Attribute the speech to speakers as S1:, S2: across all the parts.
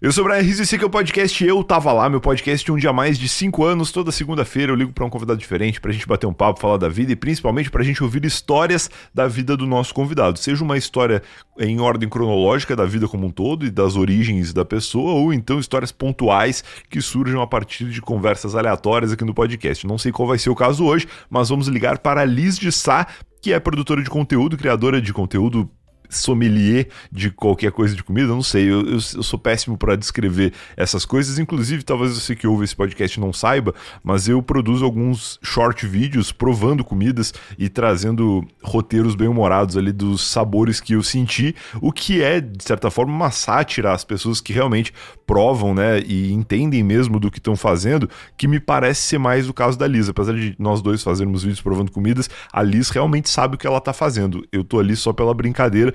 S1: Eu sou o Brian e esse aqui é o podcast Eu Tava Lá, meu podcast de um dia mais de 5 anos. Toda segunda-feira eu ligo para um convidado diferente pra gente bater um papo, falar da vida e principalmente pra gente ouvir histórias da vida do nosso convidado. Seja uma história em ordem cronológica da vida como um todo e das origens da pessoa, ou então histórias pontuais que surjam a partir de conversas aleatórias aqui no podcast. Não sei qual vai ser o caso hoje, mas vamos ligar para a Liz de Sá, que é produtora de conteúdo, criadora de conteúdo sommelier de qualquer coisa de comida, não sei, eu, eu, eu sou péssimo para descrever essas coisas, inclusive talvez você que ouve esse podcast não saiba, mas eu produzo alguns short vídeos provando comidas e trazendo roteiros bem humorados ali dos sabores que eu senti, o que é de certa forma uma sátira às pessoas que realmente provam, né, e entendem mesmo do que estão fazendo, que me parece ser mais o caso da Liz, apesar de nós dois fazermos vídeos provando comidas, a Liz realmente sabe o que ela tá fazendo. Eu tô ali só pela brincadeira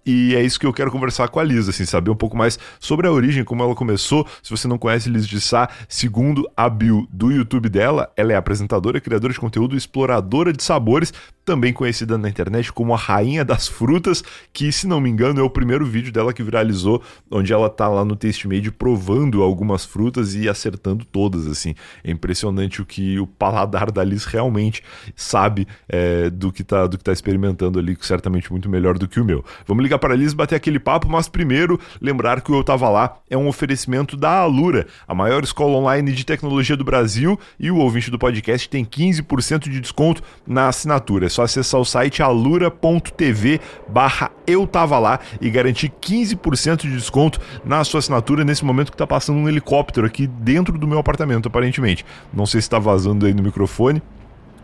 S1: e é isso que eu quero conversar com a Liz, assim, saber um pouco mais sobre a origem, como ela começou. Se você não conhece Liz de Sá, segundo a bio do YouTube dela, ela é apresentadora, criadora de conteúdo, exploradora de sabores, também conhecida na internet como a Rainha das Frutas, que, se não me engano, é o primeiro vídeo dela que viralizou, onde ela tá lá no Taste Made provando algumas frutas e acertando todas, assim. É impressionante o que o paladar da Liz realmente sabe é, do, que tá, do que tá experimentando ali, certamente muito melhor do que o meu. Vamos ligar para a Liz bater aquele papo, mas primeiro lembrar que o Eu Tava Lá é um oferecimento da Alura, a maior escola online de tecnologia do Brasil, e o ouvinte do podcast tem 15% de desconto na assinatura. É só acessar o site alura.tv barra Eu Tava Lá e garantir 15% de desconto na sua assinatura nesse momento que tá passando um helicóptero aqui dentro do meu apartamento, aparentemente. Não sei se está vazando aí no microfone.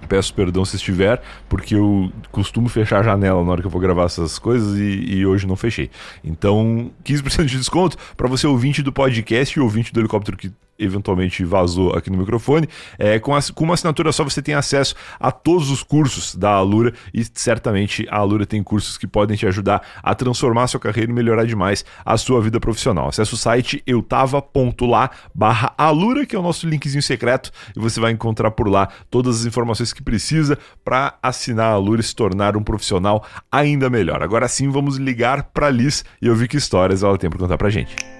S1: Peço perdão se estiver, porque eu costumo fechar a janela na hora que eu vou gravar essas coisas e, e hoje não fechei. Então, 15% de desconto para você ouvinte do podcast e ouvinte do helicóptero que eventualmente vazou aqui no microfone. É, com, a, com uma assinatura só você tem acesso a todos os cursos da Alura e certamente a Alura tem cursos que podem te ajudar a transformar a sua carreira e melhorar demais a sua vida profissional. Acesse o site eutava.lá barra Alura, que é o nosso linkzinho secreto, e você vai encontrar por lá todas as informações que precisa para assinar a Alura e se tornar um profissional ainda melhor. Agora sim, vamos ligar para Liz e ouvir que histórias ela tem para contar para gente.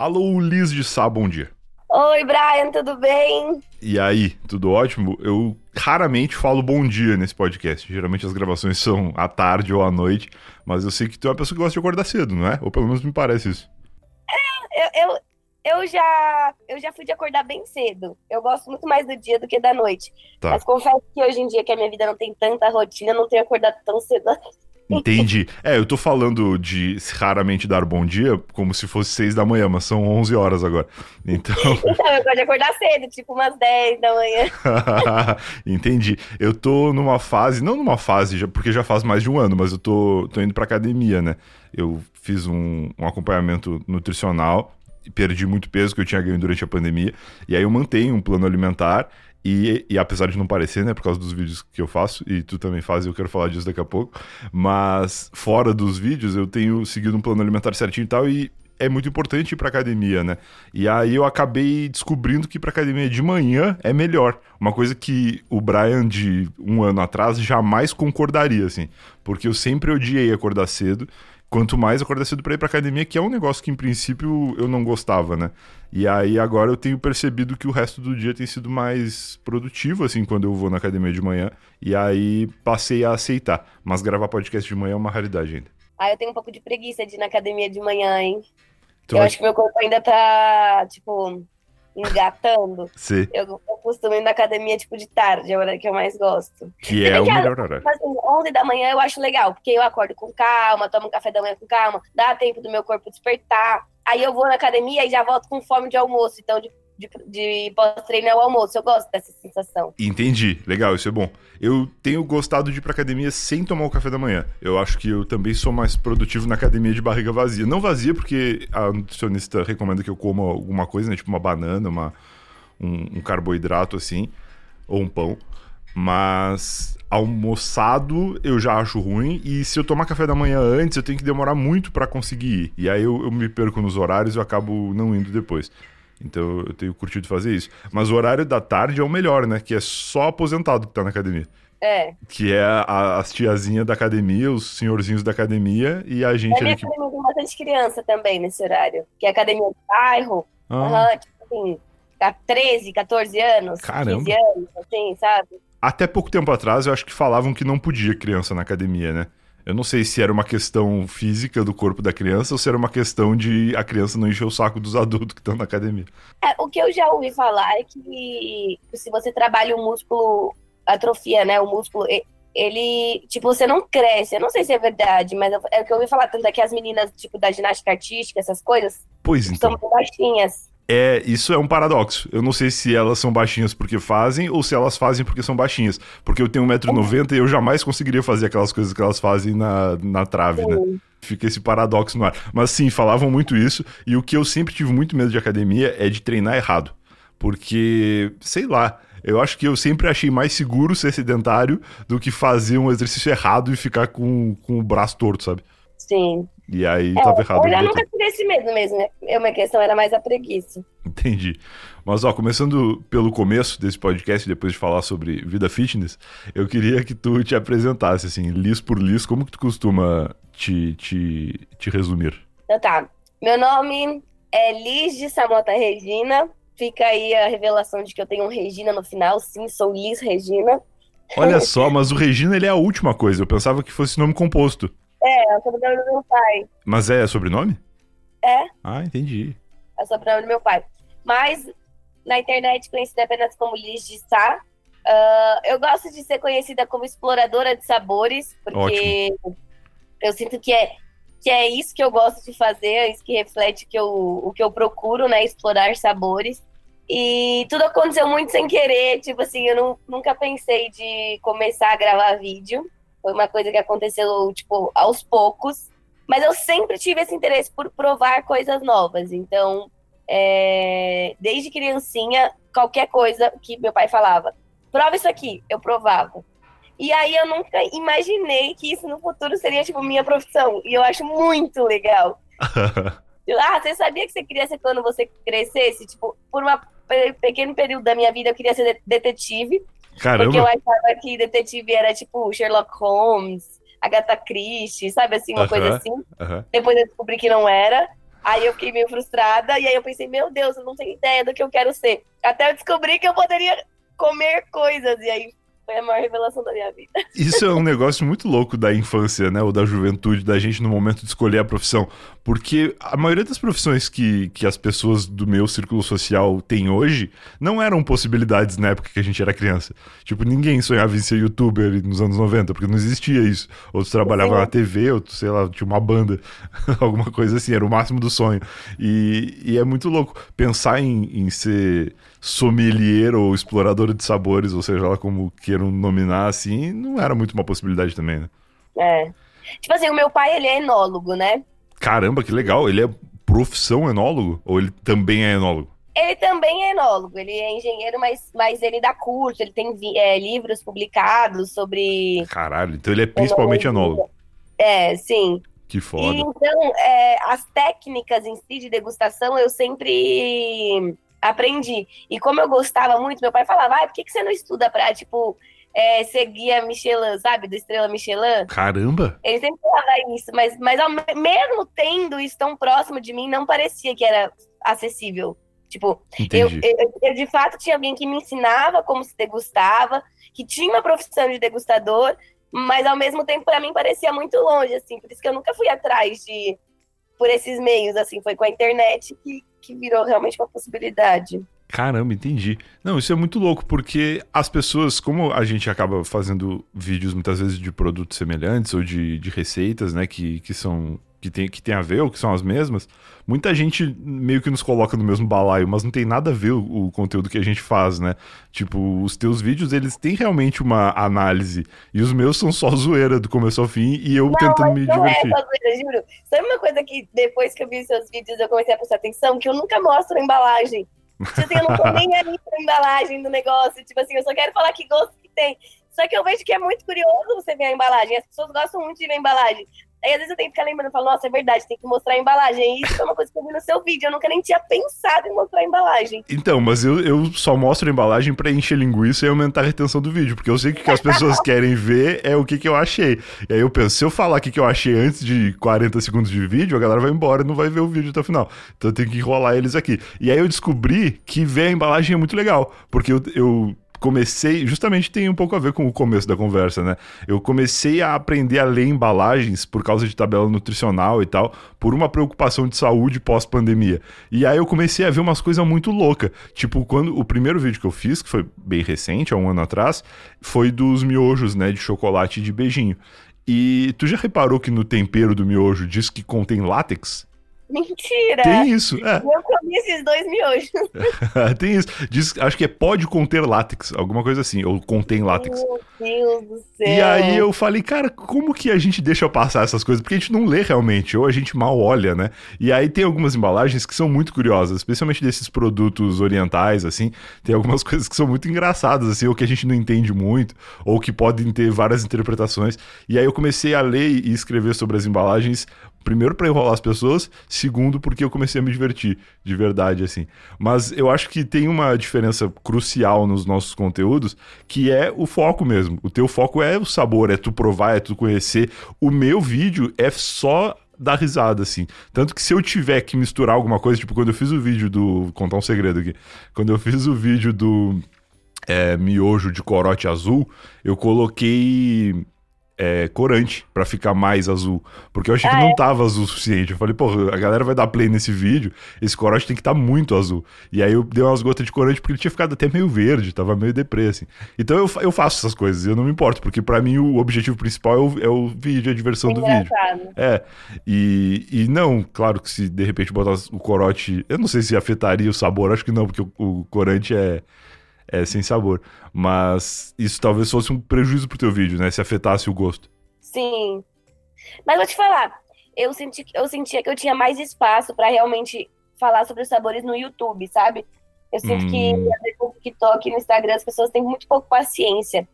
S1: Alô, Liz de Sá, bom dia.
S2: Oi, Brian, tudo bem?
S1: E aí, tudo ótimo? Eu raramente falo bom dia nesse podcast. Geralmente as gravações são à tarde ou à noite, mas eu sei que tu é uma pessoa que gosta de acordar cedo, não é? Ou pelo menos me parece isso.
S2: É, eu, eu, eu, já, eu já fui de acordar bem cedo. Eu gosto muito mais do dia do que da noite. Tá. Mas confesso que hoje em dia que a minha vida não tem tanta rotina, eu não tenho acordado tão cedo
S1: Entendi. É, eu tô falando de raramente dar bom dia como se fosse seis da manhã, mas são 11 horas agora. Então.
S2: Então, eu gosto de acordar cedo, tipo umas 10 da manhã.
S1: Entendi. Eu tô numa fase, não numa fase, porque já faz mais de um ano, mas eu tô, tô indo pra academia, né? Eu fiz um, um acompanhamento nutricional, perdi muito peso que eu tinha ganho durante a pandemia, e aí eu mantenho um plano alimentar e, e, apesar de não parecer, né, por causa dos vídeos que eu faço, e tu também faz, eu quero falar disso daqui a pouco, mas fora dos vídeos eu tenho seguido um plano alimentar certinho e tal, e é muito importante ir pra academia, né? E aí eu acabei descobrindo que ir pra academia de manhã é melhor. Uma coisa que o Brian de um ano atrás jamais concordaria, assim. Porque eu sempre odiei acordar cedo quanto mais acordar cedo para ir para academia, que é um negócio que em princípio eu não gostava, né? E aí agora eu tenho percebido que o resto do dia tem sido mais produtivo, assim, quando eu vou na academia de manhã. E aí passei a aceitar. Mas gravar podcast de manhã é uma raridade ainda.
S2: Ah, eu tenho um pouco de preguiça de ir na academia de manhã, hein? Tu eu acho que meu corpo ainda tá, tipo, engatando.
S1: Sim.
S2: Eu, eu costumo ir na academia, tipo, de tarde, é a hora que eu mais gosto.
S1: Que é o melhor horário.
S2: Mas, assim, 11 da manhã eu acho legal, porque eu acordo com calma, tomo um café da manhã com calma, dá tempo do meu corpo despertar. Aí eu vou na academia e já volto com fome de almoço. Então, de de, de pós-treino é o almoço. Eu gosto dessa sensação.
S1: Entendi. Legal, isso é bom. Eu tenho gostado de ir pra academia sem tomar o café da manhã. Eu acho que eu também sou mais produtivo na academia de barriga vazia. Não vazia, porque a nutricionista recomenda que eu coma alguma coisa, né? Tipo uma banana, uma, um, um carboidrato assim, ou um pão. Mas almoçado eu já acho ruim. E se eu tomar café da manhã antes, eu tenho que demorar muito para conseguir ir. E aí eu, eu me perco nos horários e eu acabo não indo depois. Então eu tenho curtido fazer isso. Mas o horário da tarde é o melhor, né? Que é só aposentado que tá na academia.
S2: É.
S1: Que é a- as tiazinhas da academia, os senhorzinhos da academia e a gente
S2: minha
S1: ali que.
S2: academia tem bastante criança também nesse horário. Que é academia de bairro.
S1: Ah,
S2: Aham, tipo assim, há 13, 14 anos,
S1: Caramba.
S2: 15 anos, assim, sabe?
S1: Até pouco tempo atrás, eu acho que falavam que não podia criança na academia, né? Eu não sei se era uma questão física do corpo da criança ou se era uma questão de a criança não encher o saco dos adultos que estão na academia.
S2: É, o que eu já ouvi falar é que se você trabalha o músculo, atrofia, né? O músculo, ele, tipo, você não cresce. Eu não sei se é verdade, mas eu- é o que eu ouvi falar. Tanto é que as meninas, tipo, da ginástica artística, essas coisas,
S1: Pois
S2: são
S1: então.
S2: muito baixinhas.
S1: É, isso é um paradoxo. Eu não sei se elas são baixinhas porque fazem ou se elas fazem porque são baixinhas. Porque eu tenho 1,90m e eu jamais conseguiria fazer aquelas coisas que elas fazem na, na trave, né? Fica esse paradoxo no ar. Mas sim, falavam muito isso. E o que eu sempre tive muito medo de academia é de treinar errado. Porque, sei lá, eu acho que eu sempre achei mais seguro ser sedentário do que fazer um exercício errado e ficar com, com o braço torto, sabe?
S2: Sim.
S1: E aí
S2: É,
S1: tava errado.
S2: eu já nunca tive esse medo mesmo, né? Minha questão era mais a preguiça.
S1: Entendi. Mas, ó, começando pelo começo desse podcast, depois de falar sobre vida fitness, eu queria que tu te apresentasse, assim, lis por lis, como que tu costuma te, te, te resumir?
S2: Então tá. Meu nome é Liz de Samota Regina. Fica aí a revelação de que eu tenho um Regina no final. Sim, sou Liz Regina.
S1: Olha só, mas o Regina, ele é a última coisa. Eu pensava que fosse nome composto.
S2: É, é o sobrenome do meu pai.
S1: Mas é sobrenome?
S2: É.
S1: Ah, entendi.
S2: É o sobrenome do meu pai. Mas na internet conhecida apenas como Liz de Sá. Ah, eu gosto de ser conhecida como exploradora de sabores, porque eu sinto que é, que é isso que eu gosto de fazer, é isso que reflete que eu, o que eu procuro, né? Explorar sabores. E tudo aconteceu muito sem querer, tipo assim, eu não, nunca pensei de começar a gravar vídeo. Foi uma coisa que aconteceu, tipo, aos poucos. Mas eu sempre tive esse interesse por provar coisas novas. Então, é, desde criancinha, qualquer coisa que meu pai falava, prova isso aqui, eu provava. E aí eu nunca imaginei que isso no futuro seria, tipo, minha profissão. E eu acho muito legal. Ah, você sabia que você queria ser quando você crescesse? Tipo, por um pequeno período da minha vida eu queria ser de- detetive. Porque eu
S1: Caramba.
S2: achava que detetive era tipo Sherlock Holmes, Agatha Christie, sabe assim, uma coisa
S1: Aham.
S2: assim.
S1: Aham.
S2: Depois eu descobri que não era. Aí eu fiquei meio frustrada. E aí eu pensei, meu Deus, eu não tenho ideia do que eu quero ser. Até eu descobri que eu poderia comer coisas. E aí foi a maior revelação da minha vida.
S1: Isso é um negócio muito louco da infância, né? Ou da juventude, da gente no momento de escolher a profissão. Porque a maioria das profissões que, que as pessoas do meu círculo social têm hoje não eram possibilidades na época que a gente era criança. Tipo, ninguém sonhava em ser youtuber nos anos 90, porque não existia isso. Outros trabalhavam
S2: Sim.
S1: na TV, outros, sei lá, tinha uma banda, alguma coisa assim, era o máximo do sonho. E, e é muito louco pensar em, em ser sommelier ou explorador de sabores, ou seja lá como queiram nominar assim, não era muito uma possibilidade também, né?
S2: É. Tipo assim, o meu pai, ele é enólogo, né?
S1: Caramba, que legal. Ele é profissão enólogo? Ou ele também é enólogo?
S2: Ele também é enólogo, ele é engenheiro, mas, mas ele dá curso, ele tem é, livros publicados sobre.
S1: Caralho, então ele é principalmente enólogo.
S2: É, sim.
S1: Que
S2: E,
S1: foda.
S2: então, é, as técnicas em si de degustação eu sempre aprendi. E como eu gostava muito, meu pai falava, ah, por que, que você não estuda pra, tipo, é, seguir a Michelin, sabe? Da estrela Michelin?
S1: Caramba!
S2: Ele sempre falava isso, mas, mas ao me- mesmo tendo isso tão próximo de mim, não parecia que era acessível. Tipo, eu, eu, eu, de fato tinha alguém que me ensinava como se degustava, que tinha uma profissão de degustador, mas ao mesmo tempo para mim parecia muito longe, assim, por isso que eu nunca fui atrás de por esses meios, assim, foi com a internet que, que virou realmente uma possibilidade.
S1: Caramba, entendi. Não, isso é muito louco, porque as pessoas, como a gente acaba fazendo vídeos muitas vezes de produtos semelhantes ou de, de receitas, né, que, que são. Que tem, que tem a ver ou que são as mesmas, muita gente meio que nos coloca no mesmo balaio, mas não tem nada a ver o, o conteúdo que a gente faz, né? Tipo, os teus vídeos, eles têm realmente uma análise, e os meus são só zoeira do começo ao fim, e eu tentando me
S2: Não é
S1: divertir.
S2: só zoeira, juro. Sabe uma coisa que depois que eu vi seus vídeos eu comecei a prestar atenção? Que eu nunca mostro a embalagem. Tipo assim, eu não tô nem aí pra embalagem do negócio. Tipo assim, eu só quero falar que gosto que tem. Só que eu vejo que é muito curioso você ver a embalagem. As pessoas gostam muito de ver a embalagem. Aí às vezes eu tenho que ficar lembrando, falo, nossa, é verdade, tem que mostrar a embalagem. Isso é uma coisa que eu vi no seu vídeo, eu nunca nem tinha pensado em mostrar a embalagem.
S1: Então, mas eu, eu só mostro a embalagem pra encher linguiça e aumentar a retenção do vídeo, porque eu sei que o que as pessoas querem ver é o que, que eu achei. E aí eu penso, se eu falar o que, que eu achei antes de 40 segundos de vídeo, a galera vai embora e não vai ver o vídeo até o final. Então eu tenho que enrolar eles aqui. E aí eu descobri que ver a embalagem é muito legal, porque eu, eu comecei, justamente tem um pouco a ver com o começo da conversa, né? Eu comecei a aprender a ler embalagens por causa de tabela nutricional e tal, por uma preocupação de saúde pós-pandemia. E aí eu comecei a ver umas coisas muito loucas. Tipo, quando o primeiro vídeo que eu fiz, que foi bem recente, há um ano atrás, foi dos miojos, né, de chocolate de beijinho. E tu já reparou que no tempero do miojo diz que contém látex?
S2: Mentira!
S1: Tem isso, é.
S2: Eu comi esses dois miojos.
S1: Tem isso. Diz, acho que é pode conter látex, alguma coisa assim, ou contém látex.
S2: Meu Deus do céu.
S1: E aí eu falei, cara, como que a gente deixa passar essas coisas? Porque a gente não lê realmente, ou a gente mal olha, né? E aí tem algumas embalagens que são muito curiosas, especialmente desses produtos orientais, assim. Tem algumas coisas que são muito engraçadas, assim, ou que a gente não entende muito, ou que podem ter várias interpretações. E aí eu comecei a ler e escrever sobre as embalagens Primeiro para enrolar as pessoas, segundo porque eu comecei a me divertir, de verdade, assim. Mas eu acho que tem uma diferença crucial nos nossos conteúdos, que é o foco mesmo. O teu foco é o sabor, é tu provar, é tu conhecer. O meu vídeo é só dar risada, assim. Tanto que se eu tiver que misturar alguma coisa, tipo, quando eu fiz o vídeo do. Vou contar um segredo aqui. Quando eu fiz o vídeo do. É, miojo de corote azul, eu coloquei é, corante para ficar mais azul. Porque eu achei ah, que não é? tava azul o suficiente. Eu falei, pô, a galera vai dar play nesse vídeo, esse corante tem que estar tá muito azul. E aí eu dei umas gotas de corante porque ele tinha ficado até meio verde, tava meio deprê, assim. Então eu, eu faço essas coisas, eu não me importo, porque para mim o objetivo principal é o, é o vídeo, a diversão do vídeo. É. E, e não, claro que se de repente botar o corote, eu não sei se afetaria o sabor, acho que não, porque o, o corante é é, sem sabor. Mas isso talvez fosse um prejuízo pro teu vídeo, né? Se afetasse o gosto.
S2: Sim. Mas vou te falar, eu, senti, eu sentia que eu tinha mais espaço para realmente falar sobre os sabores no YouTube, sabe? Eu sinto hum. que no TikTok no Instagram as pessoas têm muito pouco paciência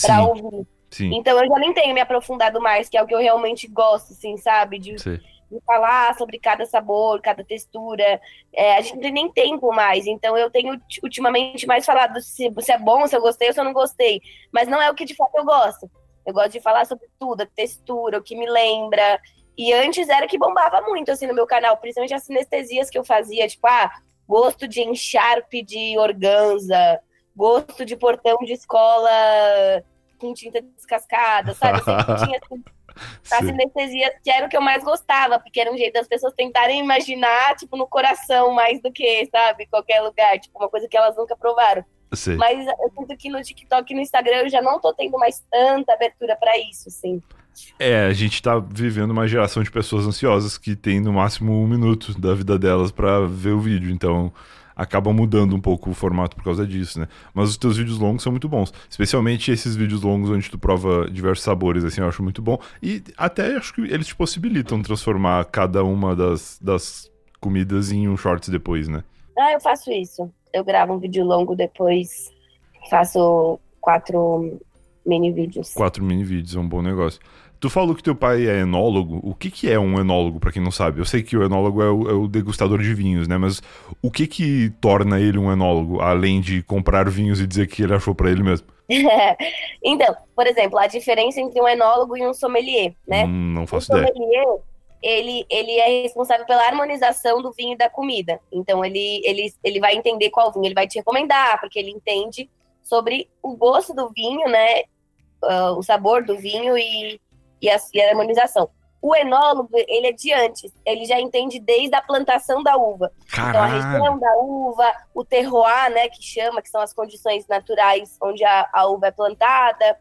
S2: para ouvir. Sim. Então eu já nem tenho me aprofundado mais, que é o que eu realmente gosto, assim, sabe? De, Sim de falar sobre cada sabor, cada textura. É, a gente não tem nem tempo mais. Então eu tenho ultimamente mais falado se, se é bom, se eu gostei ou se eu não gostei. Mas não é o que de fato eu gosto. Eu gosto de falar sobre tudo, a textura, o que me lembra. E antes era que bombava muito assim no meu canal, principalmente as sinestesias que eu fazia, tipo, ah, gosto de encharpe de organza, gosto de portão de escola com tinta descascada, sabe? Sempre tinha assim, a sinestesia que era o que eu mais gostava, porque era um jeito das pessoas tentarem imaginar, tipo, no coração mais do que, sabe, qualquer lugar, tipo, uma coisa que elas nunca provaram. Sim. Mas eu sinto que no TikTok e no Instagram eu já não tô tendo mais tanta abertura para isso, sim.
S1: É, a gente tá vivendo uma geração de pessoas ansiosas que tem no máximo um minuto da vida delas para ver o vídeo, então acaba mudando um pouco o formato por causa disso, né? Mas os teus vídeos longos são muito bons. Especialmente esses vídeos longos onde tu prova diversos sabores, assim, eu acho muito bom. E até acho que eles te possibilitam transformar cada uma das, das comidas em um shorts depois, né?
S2: Ah, eu faço isso. Eu gravo um vídeo longo depois, faço quatro mini vídeos.
S1: Quatro mini vídeos, é um bom negócio. Tu falou que teu pai é enólogo. O que, que é um enólogo, para quem não sabe? Eu sei que o enólogo é o, é o, degustador de vinhos, né? Mas o que que torna ele um enólogo, além de comprar vinhos e dizer que ele achou para ele mesmo?
S2: então, por exemplo, a diferença entre um enólogo e um sommelier, né?
S1: Hum, não faço o ideia.
S2: Sommelier, ele, ele é responsável pela harmonização do vinho e da comida. Então, ele, ele, ele vai entender qual vinho ele vai te recomendar, porque ele entende sobre o gosto do vinho, né? Uh, o sabor do vinho e e a, e a harmonização. O enólogo, ele é de antes, ele já entende desde a plantação da uva.
S1: Caralho.
S2: Então, a região da uva, o terroir, né, que chama, que são as condições naturais onde a, a uva é plantada,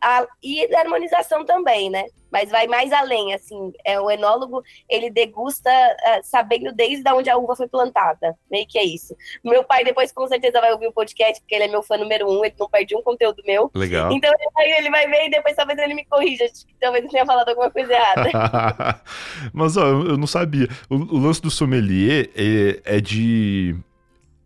S2: a, e da harmonização também, né? Mas vai mais além, assim, é o enólogo, ele degusta uh, sabendo desde onde a uva foi plantada, meio que é isso. Meu pai depois com certeza vai ouvir o podcast, porque ele é meu fã número um, ele não perde um conteúdo meu.
S1: Legal.
S2: Então ele vai, ele vai ver e depois talvez ele me corrija, talvez eu tenha falado alguma coisa errada.
S1: Mas, ó, eu não sabia. O, o lance do sommelier é, é de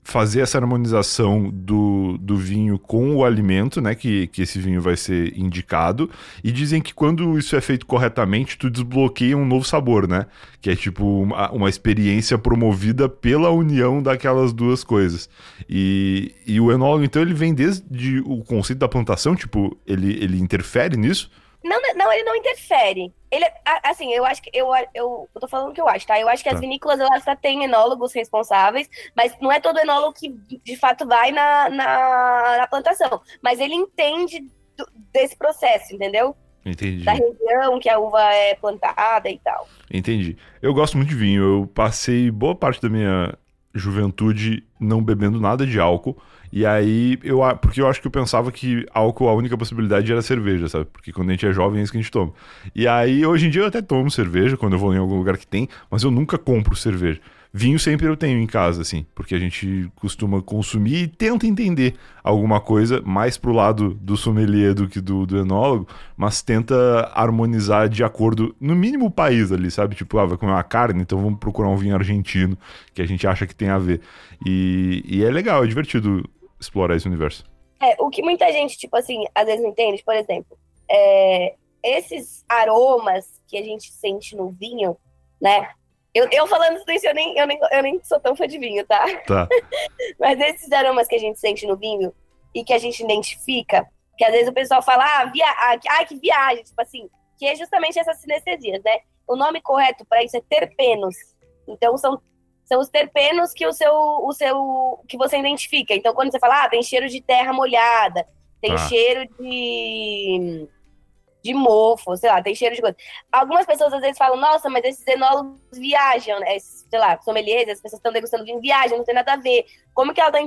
S1: fazer essa harmonização do, do vinho com o alimento, né? Que, que esse vinho vai ser indicado. E dizem que quando isso é feito corretamente, tu desbloqueia um novo sabor, né? Que é tipo uma, uma experiência promovida pela união daquelas duas coisas. E, e o enólogo, então, ele vem desde o conceito da plantação, tipo, ele, ele interfere nisso?
S2: Não, não, ele não interfere. Ele, assim, eu acho que. Eu, eu, eu tô falando o que eu acho, tá? Eu acho que tá. as vinícolas elas já têm enólogos responsáveis, mas não é todo enólogo que de fato vai na, na, na plantação. Mas ele entende do, desse processo, entendeu?
S1: Entendi.
S2: Da região que a uva é plantada e tal.
S1: Entendi. Eu gosto muito de vinho. Eu passei boa parte da minha juventude não bebendo nada de álcool. E aí, eu, porque eu acho que eu pensava que álcool, a única possibilidade era cerveja, sabe? Porque quando a gente é jovem é isso que a gente toma. E aí, hoje em dia eu até tomo cerveja quando eu vou em algum lugar que tem, mas eu nunca compro cerveja. Vinho sempre eu tenho em casa, assim, porque a gente costuma consumir e tenta entender alguma coisa mais pro lado do sommelier do que do, do enólogo, mas tenta harmonizar de acordo, no mínimo o país ali, sabe? Tipo, ah, vai comer uma carne, então vamos procurar um vinho argentino, que a gente acha que tem a ver. E, e é legal, é divertido explorar esse universo.
S2: É, o que muita gente, tipo assim, às vezes não entende, por exemplo, é, esses aromas que a gente sente no vinho, né? Eu, eu falando isso, eu nem, eu, nem, eu nem sou tão fã de vinho, tá?
S1: Tá.
S2: Mas esses aromas que a gente sente no vinho e que a gente identifica, que às vezes o pessoal fala, ah, via... ah que viagem, tipo assim, que é justamente essas sinestesias, né? O nome correto para isso é terpenos. Então são são os terpenos que o seu, o seu que você identifica. Então, quando você fala, ah, tem cheiro de terra molhada, tem ah. cheiro de de mofo, sei lá, tem cheiro de coisa. Algumas pessoas às vezes falam, nossa, mas esses enólogos viajam, né? Esses, sei lá, sommeliers, as pessoas estão degustando vinho, viajam, não tem nada a ver. Como que ela está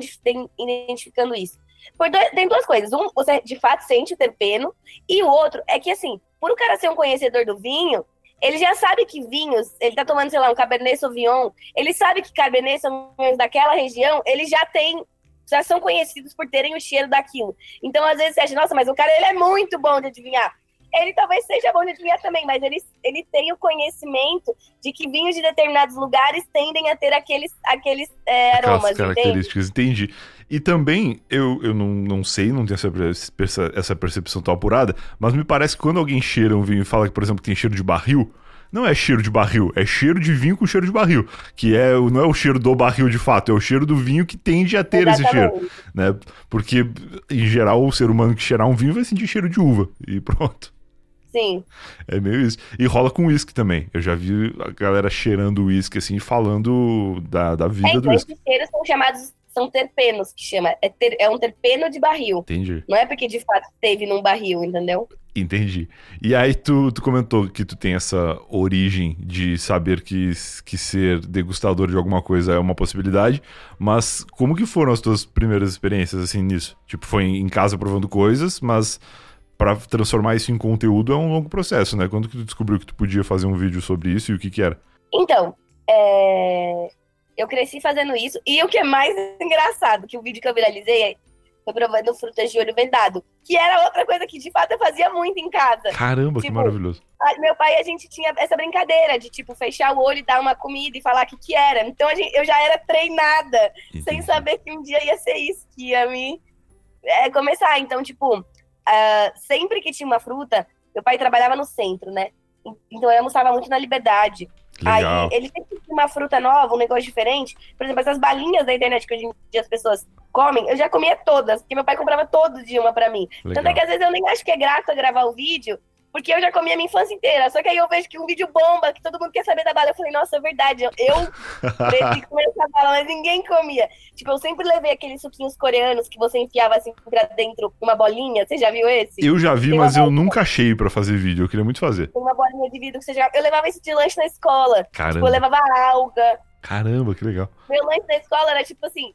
S2: identificando isso? Dois, tem duas coisas. Um, você de fato sente o terpeno, e o outro é que, assim, por o cara ser um conhecedor do vinho, ele já sabe que vinhos, ele tá tomando, sei lá, um Cabernet Sauvignon, ele sabe que Cabernet Sauvignon daquela região, ele já tem, já são conhecidos por terem o cheiro daquilo. Então, às vezes, você acha, nossa, mas o cara, ele é muito bom de adivinhar. Ele talvez seja bom de adivinhar também, mas ele, ele tem o conhecimento de que vinhos de determinados lugares tendem a ter aqueles, aqueles é, aromas,
S1: características, entende? entendi. E também, eu, eu não, não sei, não tenho essa, essa percepção tão apurada, mas me parece que quando alguém cheira um vinho e fala que, por exemplo, tem cheiro de barril, não é cheiro de barril, é cheiro de vinho com cheiro de barril. Que é, não é o cheiro do barril de fato, é o cheiro do vinho que tende a ter Exatamente. esse cheiro. Né? Porque, em geral, o ser humano que cheirar um vinho vai sentir cheiro de uva. E pronto.
S2: Sim.
S1: É meio isso. E rola com uísque também. Eu já vi a galera cheirando uísque, assim, falando da, da vida é,
S2: então
S1: do uísque.
S2: Esses cheiros são chamados são terpenos que chama. É, ter, é um terpeno de barril.
S1: Entendi.
S2: Não é porque de fato teve num barril, entendeu?
S1: Entendi. E aí tu, tu comentou que tu tem essa origem de saber que, que ser degustador de alguma coisa é uma possibilidade, mas como que foram as tuas primeiras experiências assim nisso? Tipo, foi em casa provando coisas, mas para transformar isso em conteúdo é um longo processo, né? Quando que tu descobriu que tu podia fazer um vídeo sobre isso e o que que era?
S2: Então, é... Eu cresci fazendo isso. E o que é mais engraçado, que o vídeo que eu viralizei foi provando frutas de olho vendado. Que era outra coisa que, de fato, eu fazia muito em casa.
S1: Caramba, tipo, que maravilhoso.
S2: Meu pai, a gente tinha essa brincadeira de, tipo, fechar o olho e dar uma comida e falar o que, que era. Então, gente, eu já era treinada, Entendi. sem saber que um dia ia ser isso, que ia me é, começar. Então, tipo, uh, sempre que tinha uma fruta, meu pai trabalhava no centro, né? Então, eu almoçava muito na liberdade.
S1: Legal.
S2: Aí ele sempre tinha uma fruta nova, um negócio diferente. Por exemplo, essas balinhas da internet que hoje em dia as pessoas comem, eu já comia todas, porque meu pai comprava todo dia uma pra mim. Legal. Tanto é que às vezes eu nem acho que é grato gravar o vídeo, porque eu já comi a minha infância inteira. Só que aí eu vejo que um vídeo bomba, que todo mundo quer saber da bala. Eu falei, nossa, é verdade. Eu, cresci comer essa bala, mas ninguém comia. Tipo, eu sempre levei aqueles suquinhos coreanos que você enfiava assim pra dentro uma bolinha. Você já viu esse?
S1: Eu já vi, Tem mas eu bolinha. nunca achei pra fazer vídeo. Eu queria muito fazer.
S2: Uma bolinha de vidro que você já. Eu levava isso de lanche na escola.
S1: Caramba.
S2: Tipo, eu levava alga.
S1: Caramba, que legal.
S2: Meu lanche na escola era tipo assim: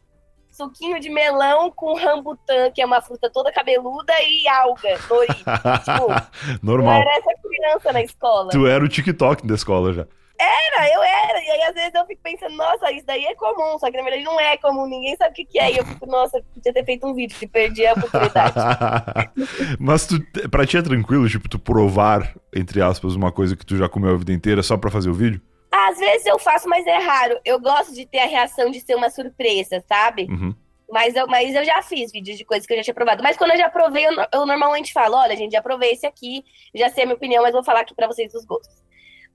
S2: suquinho de melão com rambutã, que é uma fruta toda cabeluda, e alga, nori. tipo,
S1: Normal.
S2: Eu era essa criança na escola.
S1: Tu era o TikTok da escola já.
S2: Era, eu era. E aí, às vezes, eu fico pensando, nossa, isso daí é comum. Só que, na verdade, não é comum. Ninguém sabe o que, que é. E eu fico, nossa, podia ter feito um vídeo e perdi a oportunidade.
S1: Mas tu, pra ti é tranquilo, tipo, tu provar, entre aspas, uma coisa que tu já comeu a vida inteira só pra fazer o vídeo?
S2: Às vezes eu faço, mas é raro. Eu gosto de ter a reação de ser uma surpresa, sabe?
S1: Uhum.
S2: Mas eu, mas eu já fiz vídeos de coisas que eu já tinha provado. Mas quando eu já provei, eu, eu normalmente falo: olha, gente, já provei esse aqui, já sei a minha opinião, mas vou falar aqui pra vocês os gostos.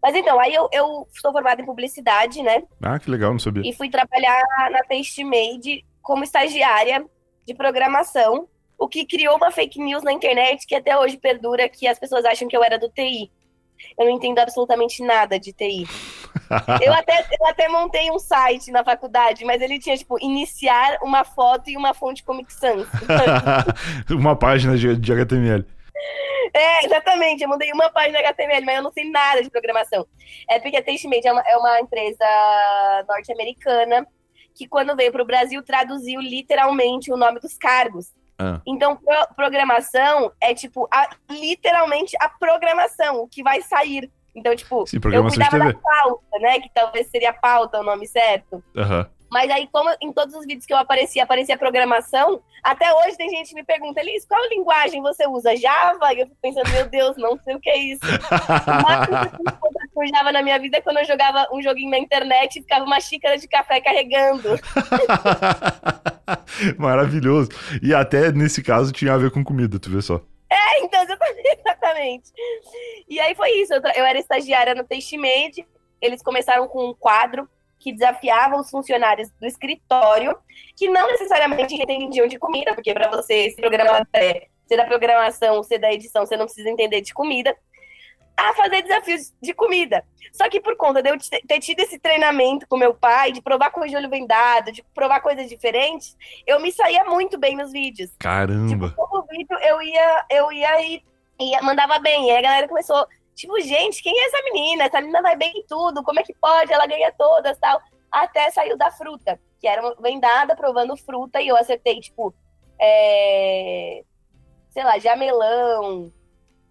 S2: Mas então, aí eu, eu sou formada em publicidade, né?
S1: Ah, que legal, não sabia.
S2: E fui trabalhar na TasteMade como estagiária de programação, o que criou uma fake news na internet que até hoje perdura, que as pessoas acham que eu era do TI. Eu não entendo absolutamente nada de TI. Eu até, eu até montei um site na faculdade, mas ele tinha, tipo, iniciar uma foto e uma fonte Comic Sans.
S1: uma página de, de HTML.
S2: É, exatamente. Eu mandei uma página HTML, mas eu não sei nada de programação. É porque a TasteMade é uma, é uma empresa norte-americana que, quando veio para o Brasil, traduziu literalmente o nome dos cargos.
S1: Ah.
S2: Então, pro- programação é, tipo, a- literalmente a programação, o que vai sair. Então, tipo, eu cuidava da pauta, né? Que talvez seria pauta o nome certo.
S1: Aham.
S2: Mas aí, como em todos os vídeos que eu aparecia, aparecia programação, até hoje tem gente que me pergunta, Elis, qual linguagem você usa? Java? E eu fico pensando, meu Deus, não sei o que é isso. O máximo que eu com Java na minha vida é quando eu jogava um joguinho na internet e ficava uma xícara de café carregando.
S1: Maravilhoso. E até nesse caso tinha a ver com comida, tu vê só.
S2: É, então, exatamente. E aí foi isso, eu, eu era estagiária no TasteMade, eles começaram com um quadro que desafiava os funcionários do escritório, que não necessariamente entendiam de comida, porque para você se programar, é, ser da programação, ser da edição, você não precisa entender de comida, a fazer desafios de comida. Só que por conta de eu te- ter tido esse treinamento com meu pai, de provar coisa de olho vendado, de provar coisas diferentes, eu me saía muito bem nos vídeos. Tipo,
S1: Caramba.
S2: todo vídeo eu ia, eu ia e ia, mandava bem. E aí a galera começou, tipo, gente, quem é essa menina? Essa menina vai bem em tudo, como é que pode? Ela ganha todas tal. Até saiu da fruta, que era uma vendada provando fruta, e eu acertei, tipo, é, sei lá, jamelão,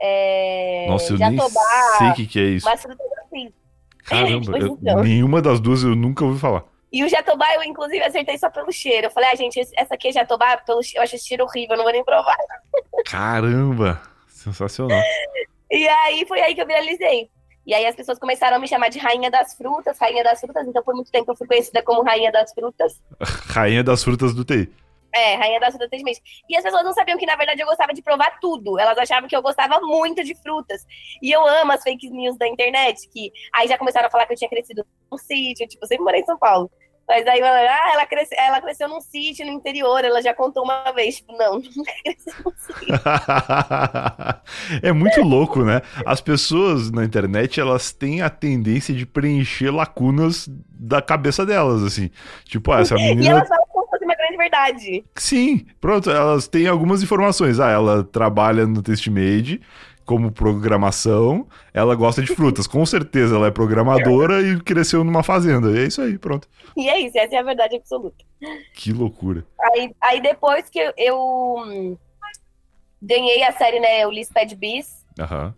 S2: é,
S1: Nossa, eu nem
S2: jatobá,
S1: sei o que, que é isso.
S2: umas frutas assim.
S1: Caramba, eu-
S2: então.
S1: nenhuma das duas eu nunca ouvi falar.
S2: E o jatobá eu, inclusive, acertei só pelo cheiro. Eu falei, ah, gente, essa aqui é jatobá, pelo, eu acho esse cheiro horrível, eu não vou nem provar.
S1: Caramba, sensacional.
S2: E aí foi aí que eu viralizei. E aí as pessoas começaram a me chamar de rainha das frutas, rainha das frutas, então por muito tempo eu fui conhecida como rainha das frutas.
S1: Rainha das frutas do TI.
S2: É, rainha das frutas tesmente. E as pessoas não sabiam que, na verdade, eu gostava de provar tudo. Elas achavam que eu gostava muito de frutas. E eu amo as fake news da internet, que aí já começaram a falar que eu tinha crescido num sítio, tipo, eu sempre morei em São Paulo. Mas aí, ah, ela, cresce, ela cresceu num sítio no interior, ela já contou uma vez. Tipo, não, nunca cresceu num sítio.
S1: é muito louco, né? As pessoas na internet, elas têm a tendência de preencher lacunas da cabeça delas, assim. Tipo, ah, essa
S2: E
S1: menina
S2: elas falam como se fosse uma grande verdade.
S1: Sim, pronto, elas têm algumas informações. Ah, ela trabalha no TestMade como programação, ela gosta de frutas. Com certeza ela é programadora e cresceu numa fazenda. E é isso aí, pronto.
S2: E é isso, essa é a verdade absoluta.
S1: Que loucura.
S2: Aí, aí depois que eu, eu, hum, ganhei a série, né, o Lisped Bis,
S1: Aham.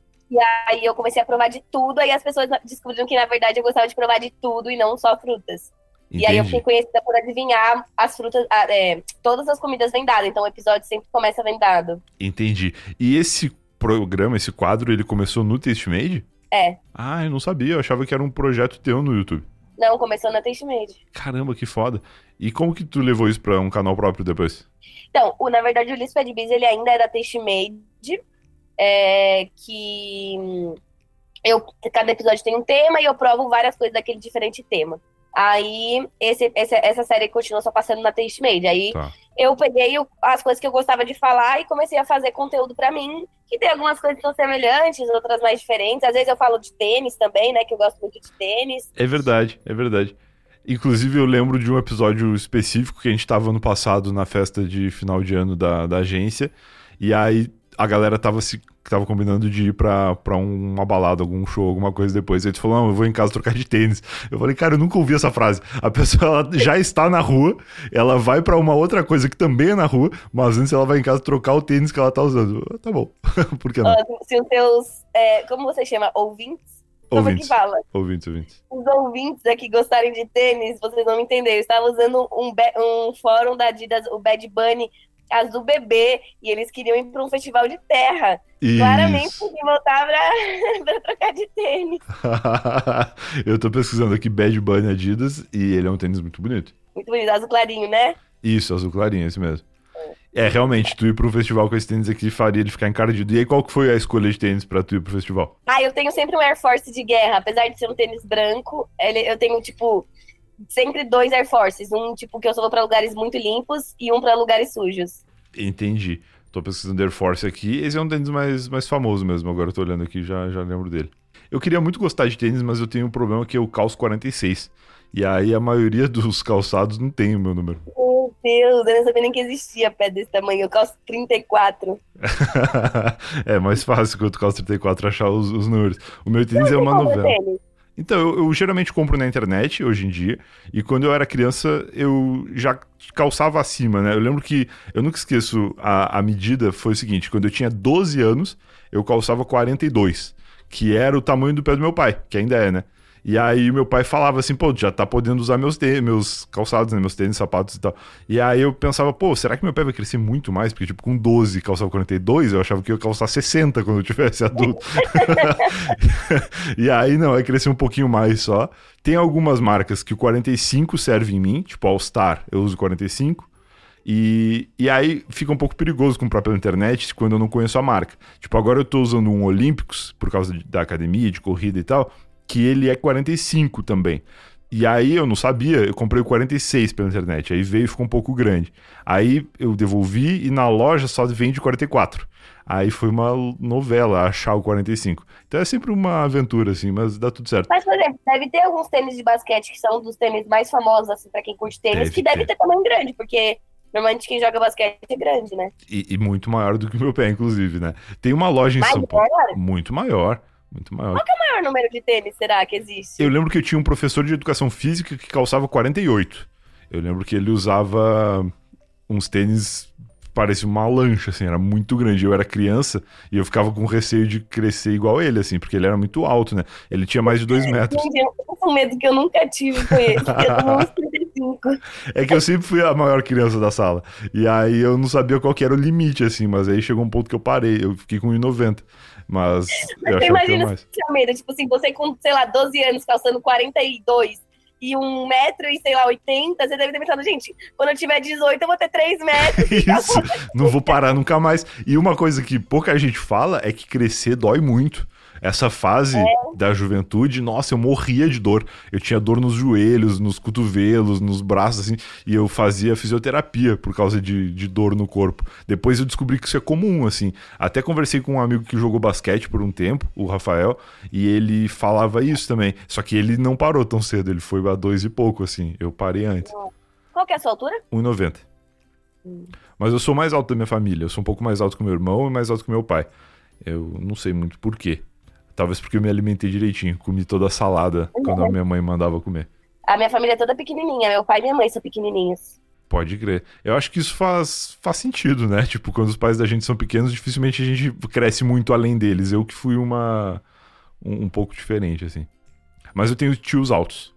S2: aí eu comecei a provar de tudo, aí as pessoas descobriram que, na verdade, eu gostava de provar de tudo e não só frutas. E aí eu
S1: Entendi.
S2: fiquei conhecida por adivinhar as frutas, é, todas as comidas vendadas, então o episódio sempre começa vendado.
S1: Entendi. E esse programa, esse quadro, ele começou no TestMade?
S2: É,
S1: Ah, eu não sabia. Eu achava que era um projeto teu no YouTube.
S2: não, começou na TasteMade.
S1: Caramba, que foda. E como que tu levou isso pra um canal próprio depois?
S2: Então, o, na verdade, o Lisped Bis, ele ainda é da TasteMade, é, que hum, eu, cada episódio tem um tema e eu provo várias coisas daquele diferente tema. Aí, esse, esse- essa série continua só passando na TasteMade. Aí,
S1: Tá.
S2: Eu peguei as coisas que eu gostava de falar e comecei a fazer conteúdo pra mim, que tem algumas coisas que são semelhantes, outras mais diferentes. Às vezes eu falo de tênis também, né, que eu gosto muito de tênis.
S1: É verdade, é verdade. Inclusive, eu lembro de um episódio específico que a gente tava ano passado na festa de final de ano da, da agência. E aí a galera tava se tava combinando de ir pra, pra um- uma balada, algum show, alguma coisa depois. E aí tu falou, não, eu vou em casa trocar de tênis. Eu falei, cara, eu nunca ouvi essa frase. A pessoa já está na rua, ela vai pra uma outra coisa que também é na rua, mas antes ela vai em casa trocar o tênis que ela tá usando. Tá bom. Por que não?
S2: Se os seus, é, como você chama, ouvintes? Como é que
S1: Ouvintes,
S2: fala?
S1: ouvintes, ouvintes.
S2: os ouvintes aqui gostarem de tênis, vocês vão me entender. Eu estava usando um, um fórum da Adidas, o Bad Bunny, casa do bebê, e eles queriam ir para um festival de terra. Isso. Claramente que voltar pra, pra trocar de tênis.
S1: eu tô pesquisando aqui Bad Bunny Adidas e ele é um tênis muito bonito.
S2: Muito bonito, azul clarinho, né?
S1: Isso, azul clarinho, esse mesmo. É, realmente, tu ir pro festival com esse tênis aqui faria ele ficar encardido. E aí, qual que foi a escolha de tênis pra tu ir pro festival?
S2: Ah, eu tenho sempre um Air Force de guerra. Apesar de ser um tênis branco, ele, eu tenho, tipo, sempre dois Air Forces. Um, tipo, que eu só vou pra lugares muito limpos e um pra lugares sujos.
S1: Entendi. Tô pesquisando Air Force aqui. Esse é um tênis mais, mais famoso mesmo. Agora eu tô olhando aqui já já lembro dele. Eu queria muito gostar de tênis, mas eu tenho um problema que eu calço 46. E aí a maioria dos calçados não tem o meu número.
S2: Meu Deus, eu não sabia nem que existia pé desse tamanho. Eu calço 34.
S1: é mais fácil quando tu calça 34 achar os, os números. O meu tênis não, é uma novela. Tênis. Então, eu, eu, geralmente compro na internet hoje em dia. E quando eu era criança, eu já calçava acima, né? Eu lembro que, eu nunca esqueço, a, a medida foi o seguinte: quando eu tinha 12 anos, eu calçava 42, que era o tamanho do pé do meu pai, que ainda é, né? E aí meu pai falava assim, pô, já tá podendo usar meus tênis, meus calçados, né? Meus tênis, sapatos e tal. E aí eu pensava, pô, será que meu pé vai crescer muito mais? Porque, tipo, com 12 calçava 42, eu achava que ia calçar 60 quando eu tivesse adulto. e aí, não, vai crescer um pouquinho mais só. Tem algumas marcas que o 45 serve em mim, tipo All Star, eu uso 45. E, e aí fica um pouco perigoso comprar pela internet quando eu não conheço a marca. Tipo, agora eu tô usando um Olímpicos por causa de, da academia, de corrida e tal que ele é 45 também. E aí eu não sabia, eu comprei o 46 pela internet, aí veio e ficou um pouco grande. Aí eu devolvi e na loja só vende 44. Aí foi uma novela achar o 45. Então é sempre uma aventura, assim, mas dá tudo certo.
S2: Mas, por exemplo, deve ter alguns tênis de basquete que são dos tênis mais famosos, assim, pra quem curte tênis, deve que deve ter. ter tamanho grande, porque Normalmente quem joga basquete é grande, né?
S1: E, e, muito maior do que o meu pé, inclusive, né? Tem uma loja em Mais São Paulo. Muito maior. Muito maior.
S2: Qual é o maior número de tênis, será que existe?
S1: Eu lembro que eu tinha um professor de educação física que calçava 48. Eu lembro que ele usava uns tênis parecia uma lancha, assim, era muito grande. Eu era criança e eu ficava com receio de crescer igual ele, assim, porque ele era muito alto, né? Ele tinha mais de dois metros.
S2: Um medo que eu nunca tive foi esse, eu 35.
S1: É que eu sempre fui a maior criança da sala. E aí eu não sabia qual que era o limite, assim, mas aí chegou um ponto que eu parei, eu fiquei com 1,90. Mas, mas eu você imagina mais.
S2: tipo assim, você com, sei lá, 12 anos calçando 42 e um metro e, sei lá, 80, você deve ter pensado, gente, quando eu tiver 18 eu vou ter 3 metros.
S1: Isso, não vou parar nunca mais. E uma coisa que pouca gente fala é que crescer dói muito. Essa fase é. da juventude, nossa, eu morria de dor. Eu tinha dor nos joelhos, nos cotovelos, nos braços, assim, e eu fazia fisioterapia por causa de, de dor no corpo. Depois eu descobri que isso é comum, assim. Até conversei com um amigo que jogou basquete por um tempo, o Rafael, e ele falava isso também. Só que ele não parou tão cedo, ele foi a dois e pouco, assim. Eu parei antes.
S2: Qual que é a sua altura?
S1: 1,90. Hum. Mas eu sou mais alto da minha família. Eu sou um pouco mais alto que meu irmão e mais alto que meu pai. Eu não sei muito por quê. Talvez porque eu me alimentei direitinho, comi toda a salada uhum. quando a minha mãe mandava comer.
S2: A minha família é toda pequenininha, meu pai e minha mãe são pequenininhos.
S1: Pode crer. Eu acho que isso faz, faz sentido, né? Tipo, quando os pais da gente são pequenos, dificilmente a gente cresce muito além deles. Eu que fui uma um, um pouco diferente, assim. Mas eu tenho tios altos.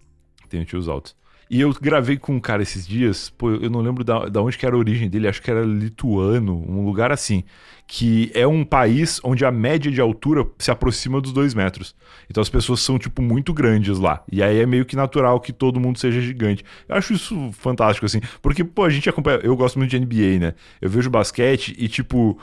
S1: Tenho tios altos. E eu gravei com um cara esses dias, pô, eu não lembro da, da onde que era a origem dele, acho que era lituano, um lugar assim, que é um país onde a média de altura se aproxima dos dois metros. Então as pessoas são, tipo, muito grandes lá. E aí é meio que natural que todo mundo seja gigante. Eu acho isso fantástico, assim, porque, pô, a gente acompanha, eu gosto muito de NBA, né? Eu vejo basquete e, tipo,